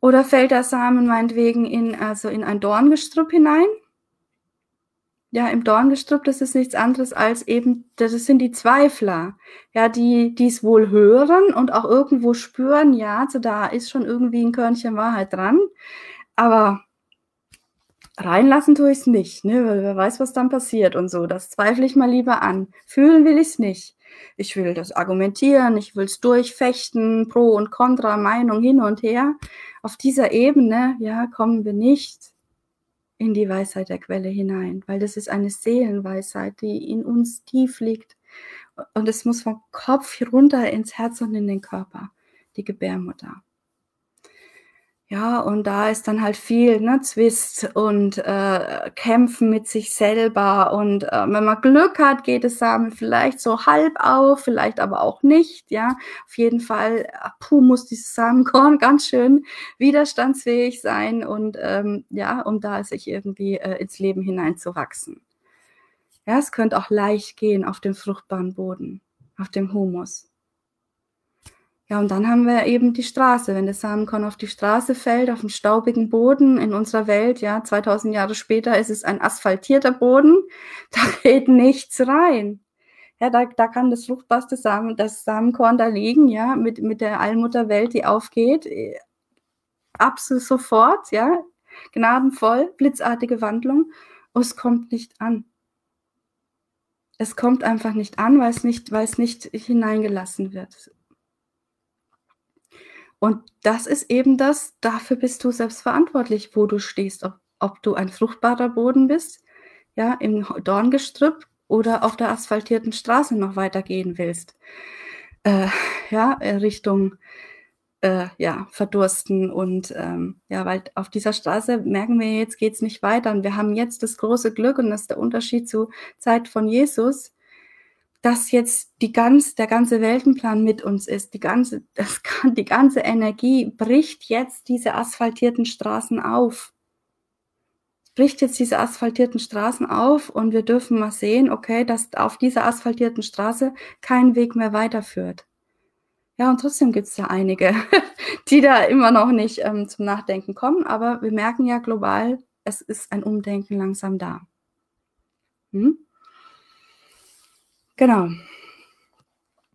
Oder fällt der Samen meinetwegen in, also in ein Dorngestrüpp hinein? Ja, im Dorngestrüpp, das ist nichts anderes als eben, das sind die Zweifler, ja, die, es wohl hören und auch irgendwo spüren, ja, so da ist schon irgendwie ein Körnchen Wahrheit dran, aber reinlassen tue ich es nicht, ne, weil wer weiß, was dann passiert und so, das zweifle ich mal lieber an. Fühlen will ich es nicht. Ich will das argumentieren, ich will es durchfechten, Pro und Contra, Meinung hin und her. Auf dieser Ebene, ja, kommen wir nicht in die Weisheit der Quelle hinein, weil das ist eine Seelenweisheit, die in uns tief liegt. Und es muss vom Kopf runter ins Herz und in den Körper, die Gebärmutter. Ja, und da ist dann halt viel, ne, Zwist und äh, Kämpfen mit sich selber. Und äh, wenn man Glück hat, geht es Samen vielleicht so halb auf, vielleicht aber auch nicht. Ja, auf jeden Fall, äh, puh, muss dieses Samenkorn ganz schön widerstandsfähig sein und ähm, ja, um da sich irgendwie äh, ins Leben hineinzuwachsen. Ja, es könnte auch leicht gehen auf dem fruchtbaren Boden, auf dem Humus. Ja, und dann haben wir eben die Straße. Wenn der Samenkorn auf die Straße fällt, auf den staubigen Boden in unserer Welt, ja, 2000 Jahre später ist es ein asphaltierter Boden, da geht nichts rein. Ja, da, da kann das fruchtbarste Samen, das Samenkorn da liegen, ja, mit, mit der Allmutterwelt, die aufgeht, äh, absolut sofort, ja, gnadenvoll, blitzartige Wandlung, und es kommt nicht an. Es kommt einfach nicht an, weil es nicht, weil es nicht hineingelassen wird. Und das ist eben das, dafür bist du selbst verantwortlich, wo du stehst, ob, ob du ein fruchtbarer Boden bist, ja, im Dorngestrüpp oder auf der asphaltierten Straße noch weitergehen willst. Äh, ja, Richtung äh, ja, verdursten und ähm, ja, weil auf dieser Straße merken wir jetzt geht es nicht weiter und wir haben jetzt das große Glück und das ist der Unterschied zur Zeit von Jesus, dass jetzt die ganz, der ganze Weltenplan mit uns ist, die ganze, das, die ganze Energie bricht jetzt diese asphaltierten Straßen auf. Bricht jetzt diese asphaltierten Straßen auf und wir dürfen mal sehen, okay, dass auf dieser asphaltierten Straße kein Weg mehr weiterführt. Ja, und trotzdem gibt es da einige, die da immer noch nicht ähm, zum Nachdenken kommen, aber wir merken ja global, es ist ein Umdenken langsam da. Hm? Genau.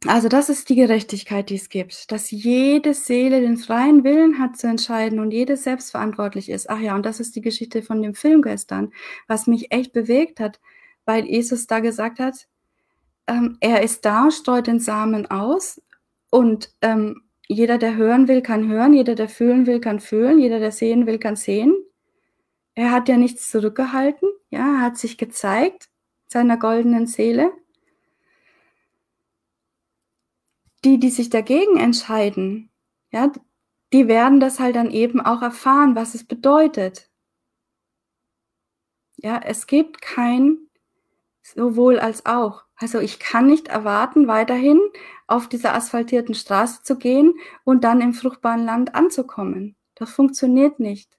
Also das ist die Gerechtigkeit, die es gibt, dass jede Seele den freien Willen hat zu entscheiden und jede selbstverantwortlich ist. Ach ja, und das ist die Geschichte von dem Film gestern, was mich echt bewegt hat, weil Jesus da gesagt hat, ähm, er ist da, streut den Samen aus und ähm, jeder, der hören will, kann hören, jeder, der fühlen will, kann fühlen, jeder, der sehen will, kann sehen. Er hat ja nichts zurückgehalten, ja, er hat sich gezeigt, seiner goldenen Seele. Die, die sich dagegen entscheiden, ja, die werden das halt dann eben auch erfahren, was es bedeutet. Ja, es gibt kein sowohl als auch. Also ich kann nicht erwarten, weiterhin auf dieser asphaltierten Straße zu gehen und dann im fruchtbaren Land anzukommen. Das funktioniert nicht.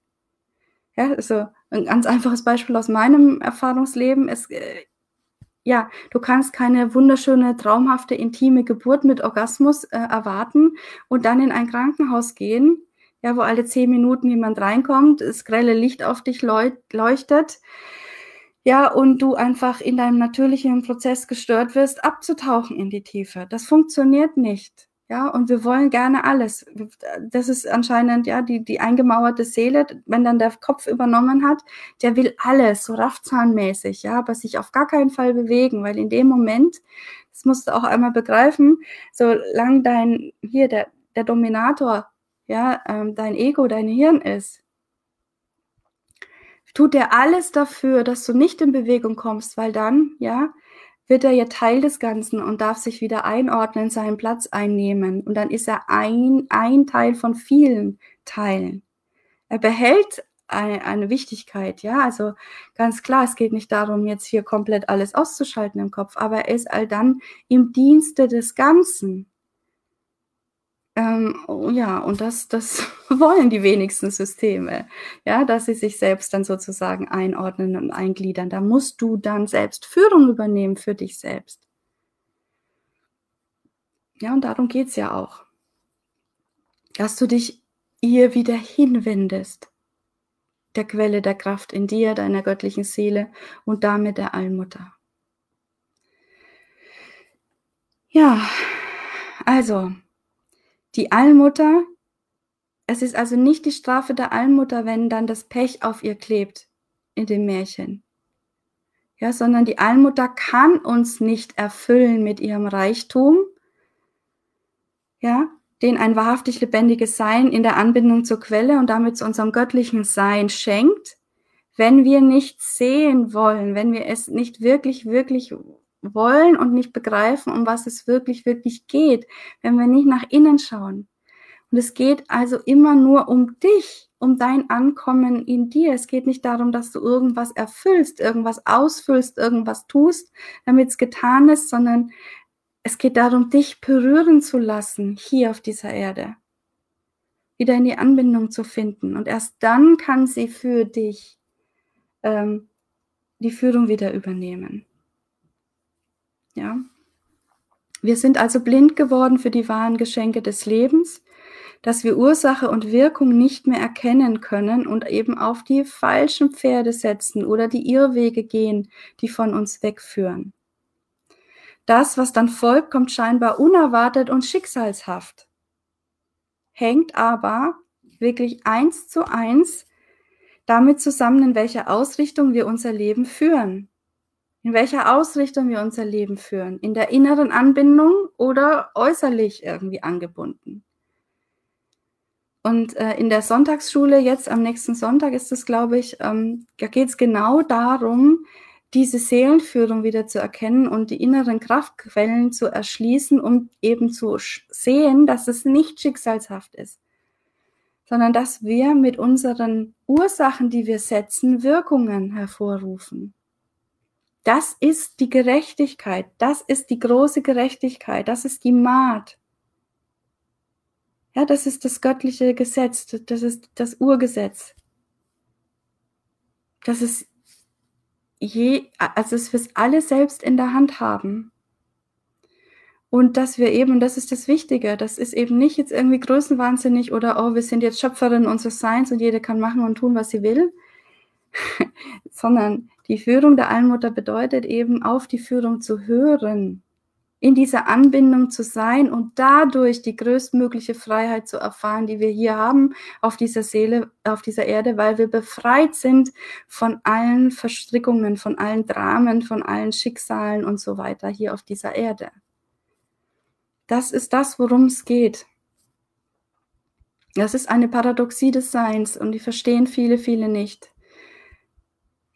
Ja, also ein ganz einfaches Beispiel aus meinem Erfahrungsleben. Es, äh, ja, du kannst keine wunderschöne, traumhafte, intime Geburt mit Orgasmus äh, erwarten und dann in ein Krankenhaus gehen, ja, wo alle zehn Minuten jemand reinkommt, das grelle Licht auf dich leuchtet, ja, und du einfach in deinem natürlichen Prozess gestört wirst, abzutauchen in die Tiefe. Das funktioniert nicht. Ja, und wir wollen gerne alles. Das ist anscheinend ja die, die eingemauerte Seele, wenn dann der Kopf übernommen hat, der will alles, so raffzahnmäßig, ja, aber sich auf gar keinen Fall bewegen, weil in dem Moment, das musst du auch einmal begreifen, solange dein, hier der, der Dominator, ja, ähm, dein Ego, dein Hirn ist, tut er alles dafür, dass du nicht in Bewegung kommst, weil dann, ja, wird er ja Teil des Ganzen und darf sich wieder einordnen, seinen Platz einnehmen. Und dann ist er ein, ein Teil von vielen Teilen. Er behält eine, eine Wichtigkeit, ja. Also ganz klar, es geht nicht darum, jetzt hier komplett alles auszuschalten im Kopf, aber er ist all dann im Dienste des Ganzen. Ähm, oh ja, und das, das wollen die wenigsten Systeme, ja, dass sie sich selbst dann sozusagen einordnen und eingliedern. Da musst du dann selbst Führung übernehmen für dich selbst. Ja, und darum geht's ja auch. Dass du dich ihr wieder hinwendest, der Quelle der Kraft in dir, deiner göttlichen Seele und damit der Allmutter. Ja, also, die Allmutter, es ist also nicht die Strafe der Allmutter, wenn dann das Pech auf ihr klebt in dem Märchen. Ja, sondern die Allmutter kann uns nicht erfüllen mit ihrem Reichtum, ja, den ein wahrhaftig lebendiges Sein in der Anbindung zur Quelle und damit zu unserem göttlichen Sein schenkt, wenn wir nicht sehen wollen, wenn wir es nicht wirklich, wirklich wollen und nicht begreifen, um was es wirklich, wirklich geht, wenn wir nicht nach innen schauen. Und es geht also immer nur um dich, um dein Ankommen in dir. Es geht nicht darum, dass du irgendwas erfüllst, irgendwas ausfüllst, irgendwas tust, damit es getan ist, sondern es geht darum, dich berühren zu lassen hier auf dieser Erde. Wieder in die Anbindung zu finden. Und erst dann kann sie für dich ähm, die Führung wieder übernehmen. Ja. Wir sind also blind geworden für die wahren Geschenke des Lebens, dass wir Ursache und Wirkung nicht mehr erkennen können und eben auf die falschen Pferde setzen oder die Irrwege gehen, die von uns wegführen. Das, was dann folgt, kommt scheinbar unerwartet und schicksalshaft, hängt aber wirklich eins zu eins damit zusammen, in welcher Ausrichtung wir unser Leben führen. In welcher Ausrichtung wir unser Leben führen. In der inneren Anbindung oder äußerlich irgendwie angebunden. Und äh, in der Sonntagsschule, jetzt am nächsten Sonntag ist es, glaube ich, ähm, da geht es genau darum, diese Seelenführung wieder zu erkennen und die inneren Kraftquellen zu erschließen, um eben zu sehen, dass es nicht schicksalshaft ist, sondern dass wir mit unseren Ursachen, die wir setzen, Wirkungen hervorrufen. Das ist die Gerechtigkeit, das ist die große Gerechtigkeit, das ist die Maat. Ja, das ist das göttliche Gesetz, das ist das Urgesetz. Das ist je, also dass wir es alle selbst in der Hand haben. Und dass wir eben, das ist das Wichtige, das ist eben nicht jetzt irgendwie größenwahnsinnig oder, oh, wir sind jetzt Schöpferin unseres Seins und jede kann machen und tun, was sie will, sondern die Führung der Allmutter bedeutet eben, auf die Führung zu hören in dieser Anbindung zu sein und dadurch die größtmögliche Freiheit zu erfahren, die wir hier haben auf dieser Seele, auf dieser Erde, weil wir befreit sind von allen Verstrickungen, von allen Dramen, von allen Schicksalen und so weiter hier auf dieser Erde. Das ist das, worum es geht. Das ist eine Paradoxie des Seins und die verstehen viele, viele nicht.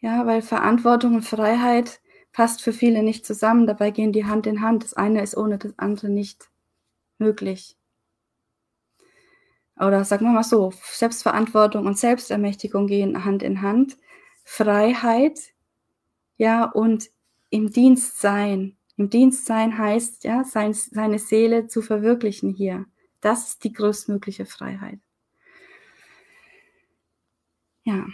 Ja, weil Verantwortung und Freiheit passt für viele nicht zusammen. Dabei gehen die Hand in Hand. Das eine ist ohne das andere nicht möglich. Oder sagen wir mal so, Selbstverantwortung und Selbstermächtigung gehen Hand in Hand. Freiheit, ja, und im Dienst sein. Im Dienst sein heißt, ja, sein, seine Seele zu verwirklichen hier. Das ist die größtmögliche Freiheit. Ja.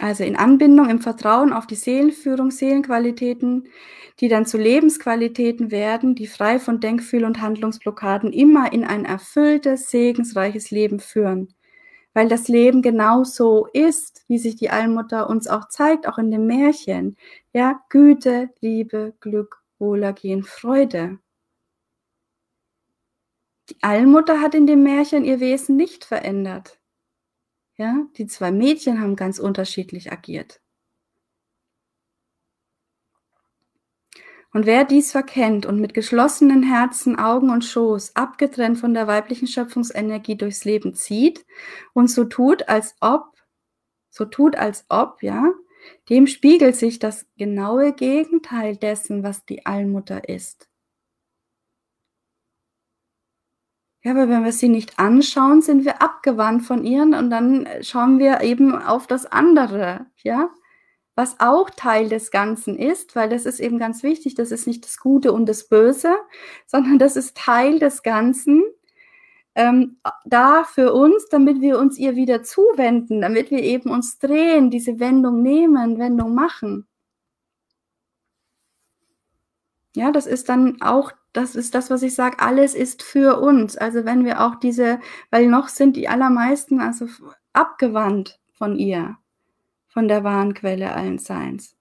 Also in Anbindung, im Vertrauen auf die Seelenführung, Seelenqualitäten, die dann zu Lebensqualitäten werden, die frei von Denkfühl- und Handlungsblockaden immer in ein erfülltes, segensreiches Leben führen. Weil das Leben genau so ist, wie sich die Allmutter uns auch zeigt, auch in dem Märchen. Ja, Güte, Liebe, Glück, Wohlergehen, Freude. Die Allmutter hat in dem Märchen ihr Wesen nicht verändert. Ja, die zwei Mädchen haben ganz unterschiedlich agiert. Und wer dies verkennt und mit geschlossenen Herzen, Augen und Schoß, abgetrennt von der weiblichen Schöpfungsenergie durchs Leben zieht und so tut, als ob, so tut, als ob, ja, dem spiegelt sich das genaue Gegenteil dessen, was die Allmutter ist. Ja, aber wenn wir sie nicht anschauen, sind wir abgewandt von ihren und dann schauen wir eben auf das andere, ja, was auch Teil des Ganzen ist, weil das ist eben ganz wichtig, das ist nicht das Gute und das Böse, sondern das ist Teil des Ganzen, ähm, da für uns, damit wir uns ihr wieder zuwenden, damit wir eben uns drehen, diese Wendung nehmen, Wendung machen. Ja, das ist dann auch, das ist das, was ich sage, alles ist für uns. Also wenn wir auch diese, weil noch sind die allermeisten also abgewandt von ihr, von der wahren Quelle allen Seins.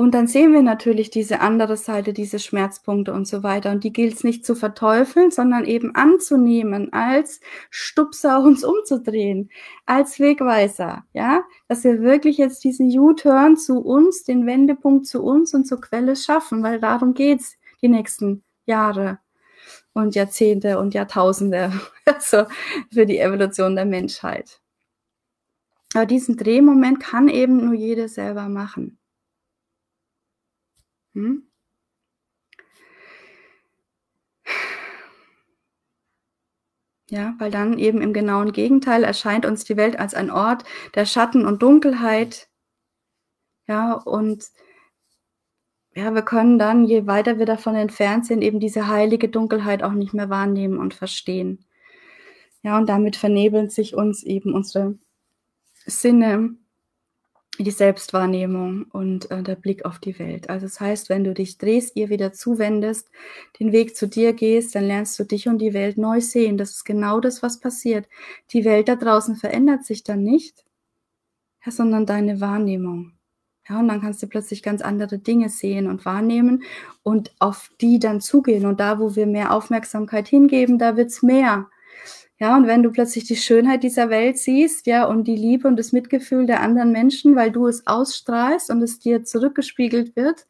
Und dann sehen wir natürlich diese andere Seite, diese Schmerzpunkte und so weiter. Und die gilt es nicht zu verteufeln, sondern eben anzunehmen, als Stupser uns umzudrehen, als Wegweiser, ja, dass wir wirklich jetzt diesen U-Turn zu uns, den Wendepunkt zu uns und zur Quelle schaffen, weil darum geht's die nächsten Jahre und Jahrzehnte und Jahrtausende also für die Evolution der Menschheit. Aber diesen Drehmoment kann eben nur jeder selber machen. Hm? Ja, weil dann eben im genauen Gegenteil erscheint uns die Welt als ein Ort der Schatten und Dunkelheit. Ja, und ja, wir können dann, je weiter wir davon entfernt sind, eben diese heilige Dunkelheit auch nicht mehr wahrnehmen und verstehen. Ja, und damit vernebeln sich uns eben unsere Sinne, die Selbstwahrnehmung und äh, der Blick auf die Welt. Also das heißt, wenn du dich drehst, ihr wieder zuwendest, den Weg zu dir gehst, dann lernst du dich und die Welt neu sehen. Das ist genau das, was passiert. Die Welt da draußen verändert sich dann nicht, ja, sondern deine Wahrnehmung. Ja, und dann kannst du plötzlich ganz andere Dinge sehen und wahrnehmen und auf die dann zugehen. Und da, wo wir mehr Aufmerksamkeit hingeben, da wird's mehr. Ja, und wenn du plötzlich die Schönheit dieser Welt siehst, ja, und die Liebe und das Mitgefühl der anderen Menschen, weil du es ausstrahlst und es dir zurückgespiegelt wird,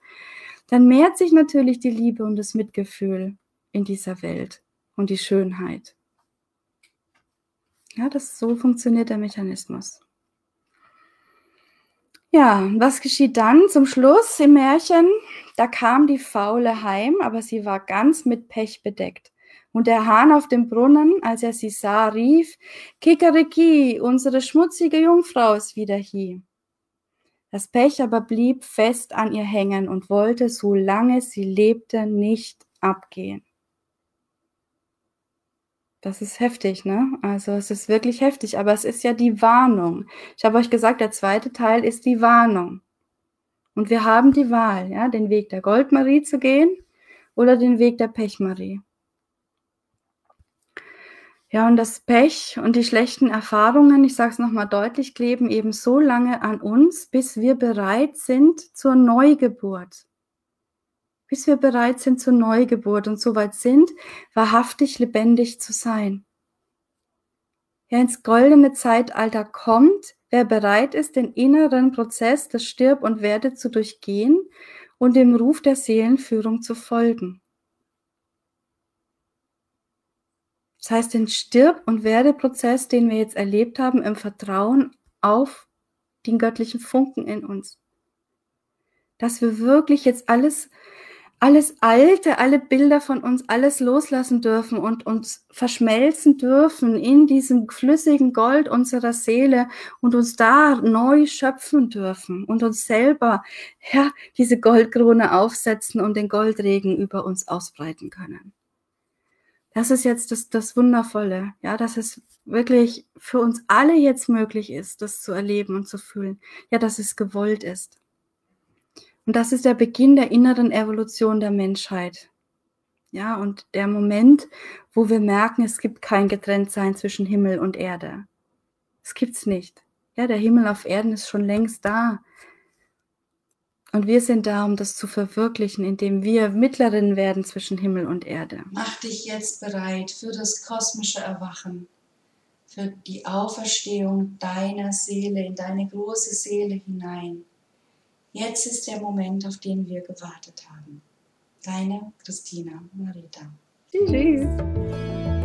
dann mehrt sich natürlich die Liebe und das Mitgefühl in dieser Welt und die Schönheit. Ja, das so funktioniert der Mechanismus. Ja, was geschieht dann zum Schluss im Märchen? Da kam die Faule heim, aber sie war ganz mit Pech bedeckt. Und der Hahn auf dem Brunnen, als er sie sah, rief, Kikeriki, unsere schmutzige Jungfrau ist wieder hier. Das Pech aber blieb fest an ihr hängen und wollte, solange sie lebte, nicht abgehen. Das ist heftig, ne? Also es ist wirklich heftig, aber es ist ja die Warnung. Ich habe euch gesagt, der zweite Teil ist die Warnung. Und wir haben die Wahl, ja, den Weg der Goldmarie zu gehen oder den Weg der Pechmarie. Ja, und das Pech und die schlechten Erfahrungen, ich sage es nochmal deutlich, kleben eben so lange an uns, bis wir bereit sind zur Neugeburt. Bis wir bereit sind zur Neugeburt und soweit sind, wahrhaftig lebendig zu sein. Wer ins goldene Zeitalter kommt, wer bereit ist, den inneren Prozess des Stirb und Werde zu durchgehen und dem Ruf der Seelenführung zu folgen. Das heißt, den Stirb- und Werdeprozess, den wir jetzt erlebt haben, im Vertrauen auf den göttlichen Funken in uns. Dass wir wirklich jetzt alles, alles Alte, alle Bilder von uns, alles loslassen dürfen und uns verschmelzen dürfen in diesem flüssigen Gold unserer Seele und uns da neu schöpfen dürfen und uns selber, ja, diese Goldkrone aufsetzen und den Goldregen über uns ausbreiten können das ist jetzt das, das Wundervolle, ja, dass es wirklich für uns alle jetzt möglich ist, das zu erleben und zu fühlen. Ja, dass es gewollt ist. Und das ist der Beginn der inneren Evolution der Menschheit. Ja, und der Moment, wo wir merken, es gibt kein Getrenntsein zwischen Himmel und Erde. Es gibt's nicht. Ja, der Himmel auf Erden ist schon längst da. Und wir sind da, um das zu verwirklichen, indem wir Mittlerin werden zwischen Himmel und Erde. Mach dich jetzt bereit für das kosmische Erwachen, für die Auferstehung deiner Seele in deine große Seele hinein. Jetzt ist der Moment, auf den wir gewartet haben. Deine Christina Marita. Tschüss.